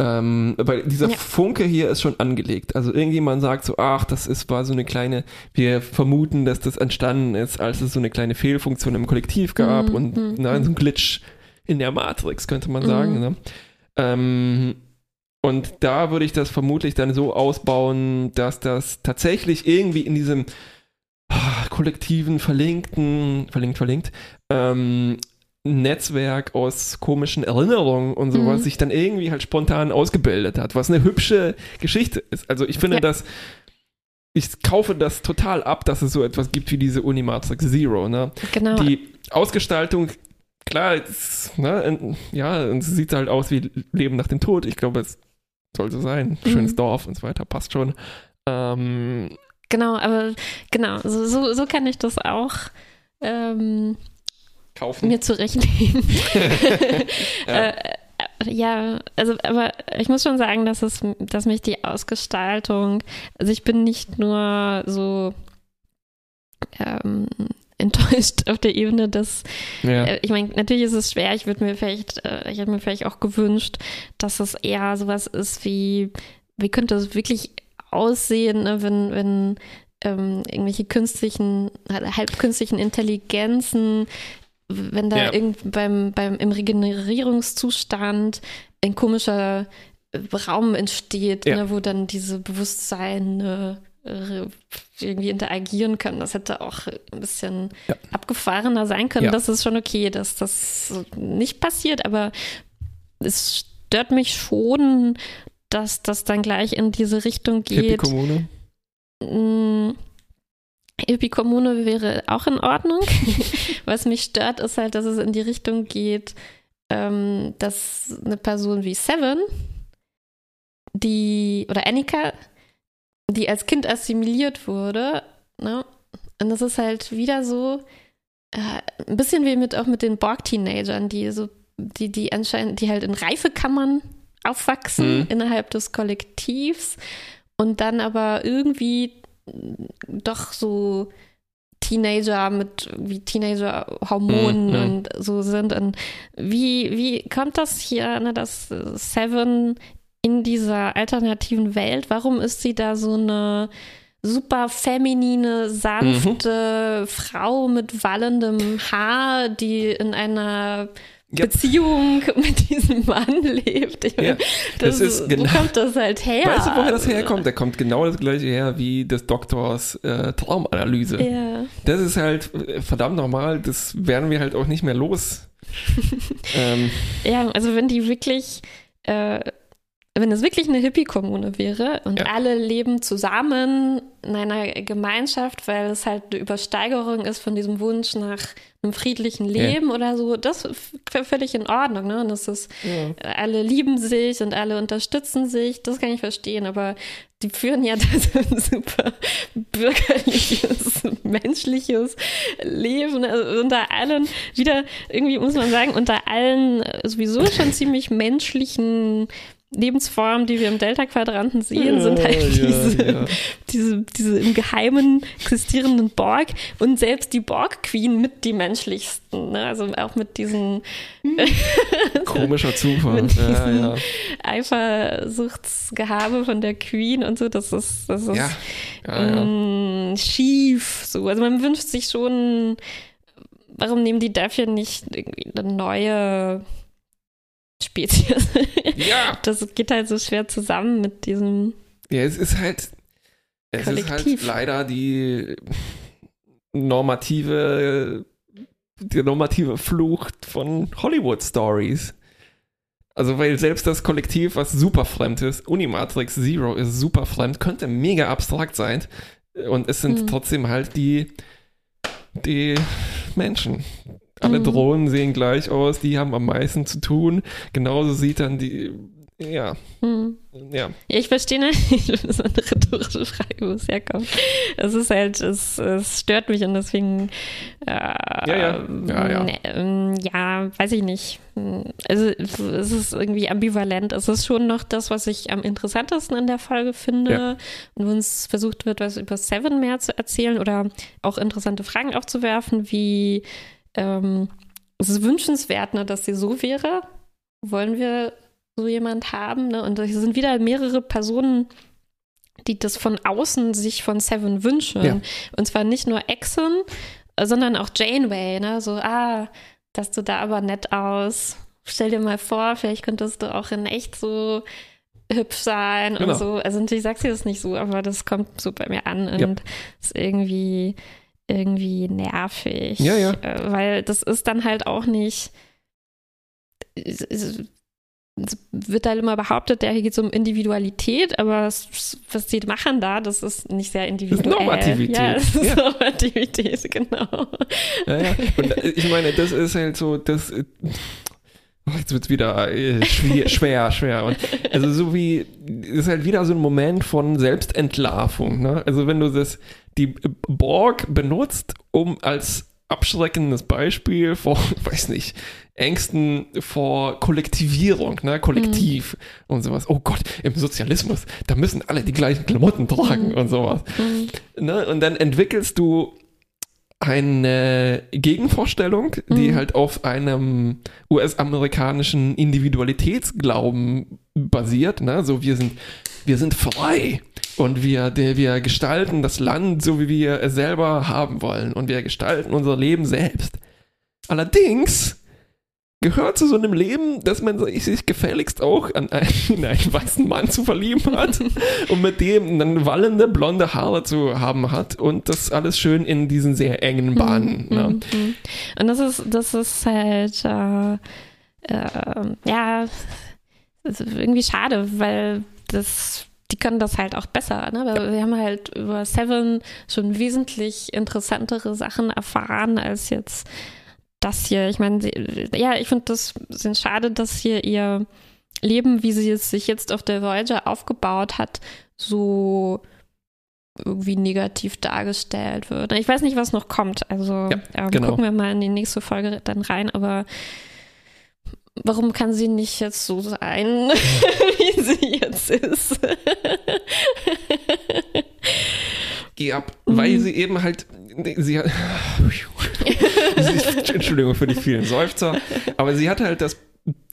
Ähm, weil dieser ja. Funke hier ist schon angelegt. Also irgendjemand sagt so, ach, das ist, war so eine kleine, wir vermuten, dass das entstanden ist, als es so eine kleine Fehlfunktion im Kollektiv gab mhm. und mhm. na, so ein Glitch in der Matrix, könnte man sagen. Mhm. Ne? Ähm, und da würde ich das vermutlich dann so ausbauen, dass das tatsächlich irgendwie in diesem ah, kollektiven, verlinkten, verlinkt, verlinkt, ähm, Netzwerk aus komischen Erinnerungen und sowas mhm. sich dann irgendwie halt spontan ausgebildet hat, was eine hübsche Geschichte ist. Also ich finde ja. das, ich kaufe das total ab, dass es so etwas gibt wie diese Unimatrix Zero. Ne? Genau. Die Ausgestaltung, klar, ist, ne, ja, und es sieht halt aus wie Leben nach dem Tod. Ich glaube, es soll so sein. Schönes mhm. Dorf und so weiter, passt schon. Ähm, genau, aber genau, so, so, so kann ich das auch. Ähm, kaufen. Mir zurechtlegen. ja. Äh, ja, also, aber ich muss schon sagen, dass es, dass mich die Ausgestaltung, also ich bin nicht nur so ähm, enttäuscht auf der Ebene, dass ja. äh, ich meine, natürlich ist es schwer, ich würde mir vielleicht, äh, ich hätte mir vielleicht auch gewünscht, dass es eher sowas ist wie, wie könnte es wirklich aussehen, ne, wenn, wenn ähm, irgendwelche künstlichen, halbkünstlichen Intelligenzen wenn da ja. irgend beim, beim, im Regenerierungszustand ein komischer Raum entsteht, ja. ne, wo dann diese Bewusstseine äh, irgendwie interagieren können. Das hätte auch ein bisschen ja. abgefahrener sein können. Das ist schon okay, dass das nicht passiert, aber es stört mich schon, dass das dann gleich in diese Richtung geht. Hippie-Kommune? Mm, Epi-Kommune wäre auch in Ordnung. Was mich stört, ist halt, dass es in die Richtung geht, ähm, dass eine Person wie Seven, die, oder Annika, die als Kind assimiliert wurde, ne? Und das ist halt wieder so, äh, ein bisschen wie mit auch mit den Borg-Teenagern, die so, die, die anscheinend, die halt in Reifekammern aufwachsen mhm. innerhalb des Kollektivs und dann aber irgendwie doch so Teenager mit wie Teenager-Hormonen mhm. und so sind. Und wie, wie kommt das hier, ne, dass Seven in dieser alternativen Welt, warum ist sie da so eine super feminine, sanfte mhm. Frau mit wallendem Haar, die in einer ja. Beziehung mit diesem Mann lebt. Ich ja, das, das ist genau, wo kommt das halt her? Weißt du, woher das herkommt? Da kommt genau das gleiche her wie des Doktors äh, Traumanalyse. Ja. Das ist halt äh, verdammt normal, das werden wir halt auch nicht mehr los. ähm. Ja, also wenn die wirklich äh, wenn es wirklich eine Hippie-Kommune wäre und ja. alle leben zusammen in einer Gemeinschaft, weil es halt eine Übersteigerung ist von diesem Wunsch nach einem friedlichen Leben ja. oder so, das wäre völlig in Ordnung. Ne? Und das ist, ja. alle lieben sich und alle unterstützen sich, das kann ich verstehen, aber die führen ja das super bürgerliches, menschliches Leben. Also unter allen, wieder irgendwie muss man sagen, unter allen sowieso schon ziemlich menschlichen Lebensformen, die wir im Delta-Quadranten sehen, sind halt diese, ja, diese, diese im Geheimen existierenden Borg und selbst die Borg-Queen mit die menschlichsten. Ne? Also auch mit diesen komischer Zufall. mit ja, Eifersuchtsgehabe von der Queen und so, das ist, das ist ähm, schief. So. Also man wünscht sich schon, warum nehmen die dafür nicht irgendwie eine neue Spezies. Ja. Das geht halt so schwer zusammen mit diesem. Ja, es ist halt. Es Kollektiv. ist halt leider die normative, die normative Flucht von Hollywood-Stories. Also, weil selbst das Kollektiv, was super fremd ist, Unimatrix Zero ist super fremd, könnte mega abstrakt sein. Und es sind mhm. trotzdem halt die, die Menschen, alle mhm. Drohnen sehen gleich aus, die haben am meisten zu tun. Genauso sieht dann die, ja. Mhm. ja. Ich verstehe nicht, das ist eine rhetorische Frage, wo es herkommt. Es ist halt, es, es stört mich und deswegen, äh, ja, ja. Ja, ja. Ne, ja, weiß ich nicht. Also, es ist irgendwie ambivalent. Es ist schon noch das, was ich am interessantesten in der Folge finde. Ja. Und wo uns versucht wird, was über Seven mehr zu erzählen oder auch interessante Fragen aufzuwerfen, wie ähm, es ist wünschenswert, ne, dass sie so wäre. Wollen wir so jemand haben? Ne? Und es sind wieder mehrere Personen, die das von außen sich von Seven wünschen. Ja. Und zwar nicht nur Exxon, sondern auch Janeway. Ne? So, ah, dass du da aber nett aus. Stell dir mal vor, vielleicht könntest du auch in echt so hübsch sein genau. und so. Also natürlich sagst du das nicht so, aber das kommt so bei mir an und ja. ist irgendwie irgendwie nervig. Ja, ja. Äh, weil das ist dann halt auch nicht. Es wird halt immer behauptet, ja, hier geht es um Individualität, aber was, was die machen da, das ist nicht sehr individuell. Das ist Normativität. Ja, das ist ja. Normativität, genau. Ja, ja. Und äh, ich meine, das ist halt so, das. Oh, jetzt wird es wieder äh, schwer, schwer, schwer. Und also so wie, das ist halt wieder so ein Moment von Selbstentlarvung. Ne? Also wenn du das, die Borg benutzt, um als abschreckendes Beispiel vor, weiß nicht, Ängsten vor Kollektivierung, ne, Kollektiv mhm. und sowas. Oh Gott, im Sozialismus, da müssen alle die gleichen Klamotten tragen mhm. und sowas. Mhm. Ne, und dann entwickelst du eine Gegenvorstellung, die mhm. halt auf einem US-amerikanischen Individualitätsglauben basiert. Ne? So, wir sind, wir sind frei und wir, der, wir gestalten das Land so, wie wir es selber haben wollen und wir gestalten unser Leben selbst. Allerdings gehört zu so einem Leben, dass man sich gefälligst auch an einen, einen weißen Mann zu verlieben hat und mit dem dann wallende blonde Haare zu haben hat und das alles schön in diesen sehr engen Bahnen. Mhm, ne? Mhm. Und das ist, das ist halt, äh, äh, ja, irgendwie schade, weil das die können das halt auch besser. Ne? Ja. Wir haben halt über Seven schon wesentlich interessantere Sachen erfahren als jetzt das hier. Ich meine, ja, ich finde das sind schade, dass hier ihr Leben, wie sie es sich jetzt auf der Voyager aufgebaut hat, so irgendwie negativ dargestellt wird. Ich weiß nicht, was noch kommt. Also ja, ähm, genau. gucken wir mal in die nächste Folge dann rein, aber warum kann sie nicht jetzt so sein, wie sie jetzt ist? Ja, weil mhm. sie eben halt, sie hat, Entschuldigung für die vielen Seufzer, aber sie hat halt das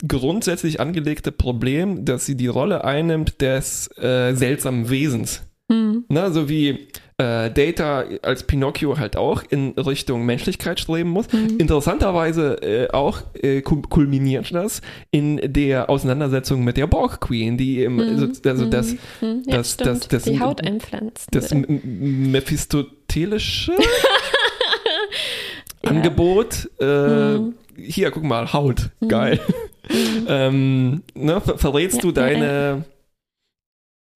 grundsätzlich angelegte Problem, dass sie die Rolle einnimmt des äh, seltsamen Wesens. Mhm. Na, so wie äh, Data als Pinocchio halt auch in Richtung Menschlichkeit streben muss. Mhm. Interessanterweise äh, auch äh, kulminiert das in der Auseinandersetzung mit der Borg Queen, die eben, mhm. also das, mhm. ja, das, das, das, die Haut einpflanzt. Das mephistotelische Angebot, äh, mhm. hier, guck mal, Haut, mhm. geil. Mhm. ähm, ne, ver verrätst ja, du deine,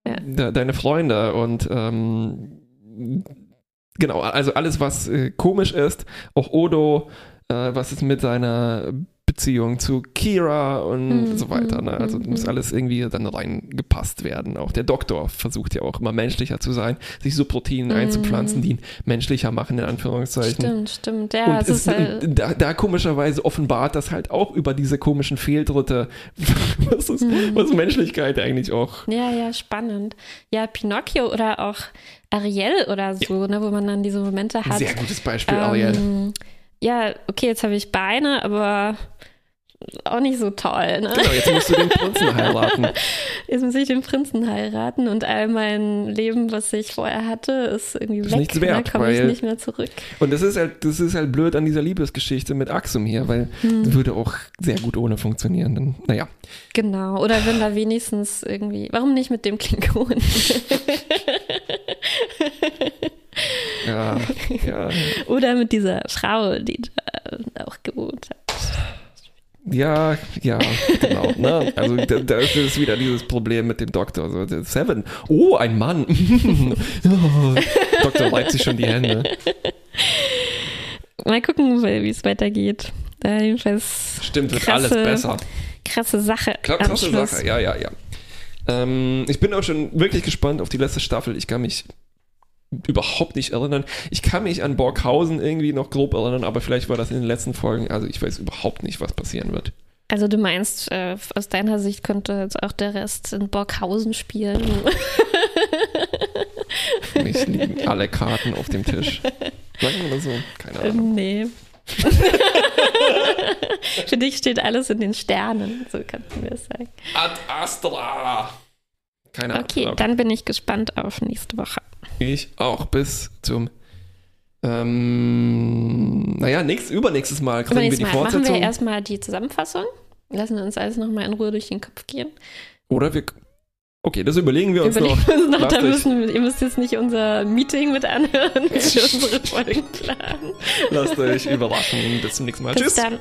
ja. de deine Freunde und ähm, genau, also alles, was äh, komisch ist, auch Odo, äh, was ist mit seiner Beziehung zu Kira und mhm. so weiter. Ne? Also mhm. muss alles irgendwie dann reingepasst werden. Auch der Doktor versucht ja auch immer menschlicher zu sein, sich so Proteine mhm. einzupflanzen, die ihn menschlicher machen, in Anführungszeichen. Stimmt, stimmt. Ja, und ist, halt da, da, komischerweise offenbart das halt auch über diese komischen Fehltritte, was, ist, mhm. was Menschlichkeit eigentlich auch. Ja, ja, spannend. Ja, Pinocchio oder auch Ariel oder so, ja. ne, wo man dann diese Momente hat. Sehr gutes Beispiel, ähm, Ariel ja, okay, jetzt habe ich Beine, aber auch nicht so toll. Ne? Genau, jetzt musst du den Prinzen heiraten. Jetzt muss ich den Prinzen heiraten und all mein Leben, was ich vorher hatte, ist irgendwie ist weg. Nichts wert, da komme ich nicht mehr zurück. Und das ist halt, das ist halt blöd an dieser Liebesgeschichte mit Axum hier, weil hm. das würde auch sehr gut ohne funktionieren. Dann, naja. Genau, oder wenn da wenigstens irgendwie, warum nicht mit dem Klingon? ja, ja. Oder mit dieser Frau, die da auch gewohnt hat. Ja, ja, genau. Ne? Also da, da ist wieder dieses Problem mit dem Doktor. So, Seven, oh, ein Mann. oh, Doktor reibt sich schon die Hände. Mal gucken, wie es weitergeht. Da jedenfalls Stimmt, wird krasse, alles besser. Krasse Sache. Krasse Sache, ja, ja, ja. Ähm, ich bin auch schon wirklich gespannt auf die letzte Staffel. Ich kann mich überhaupt nicht erinnern. Ich kann mich an Borghausen irgendwie noch grob erinnern, aber vielleicht war das in den letzten Folgen. Also ich weiß überhaupt nicht, was passieren wird. Also du meinst, äh, aus deiner Sicht könnte jetzt auch der Rest in Borghausen spielen? Für mich liegen alle Karten auf dem Tisch. Sagen wir mal so, keine Ahnung. Nee. Für dich steht alles in den Sternen, so könnten wir es sagen. Ad Astra! Keine Ahnung. Okay, dann bin ich gespannt auf nächste Woche. Ich auch bis zum ähm, naja, nächstes, übernächstes Mal kriegen übernächstes wir die Mal. Fortsetzung. Machen wir erstmal die Zusammenfassung, lassen uns alles nochmal in Ruhe durch den Kopf gehen. Oder wir Okay, das überlegen wir uns überlegen noch. Wir uns noch da müssen, ihr müsst jetzt nicht unser Meeting mit anhören für unsere Folgen planen. Lasst euch überraschen. Bis zum nächsten Mal. Bis Tschüss. Dann.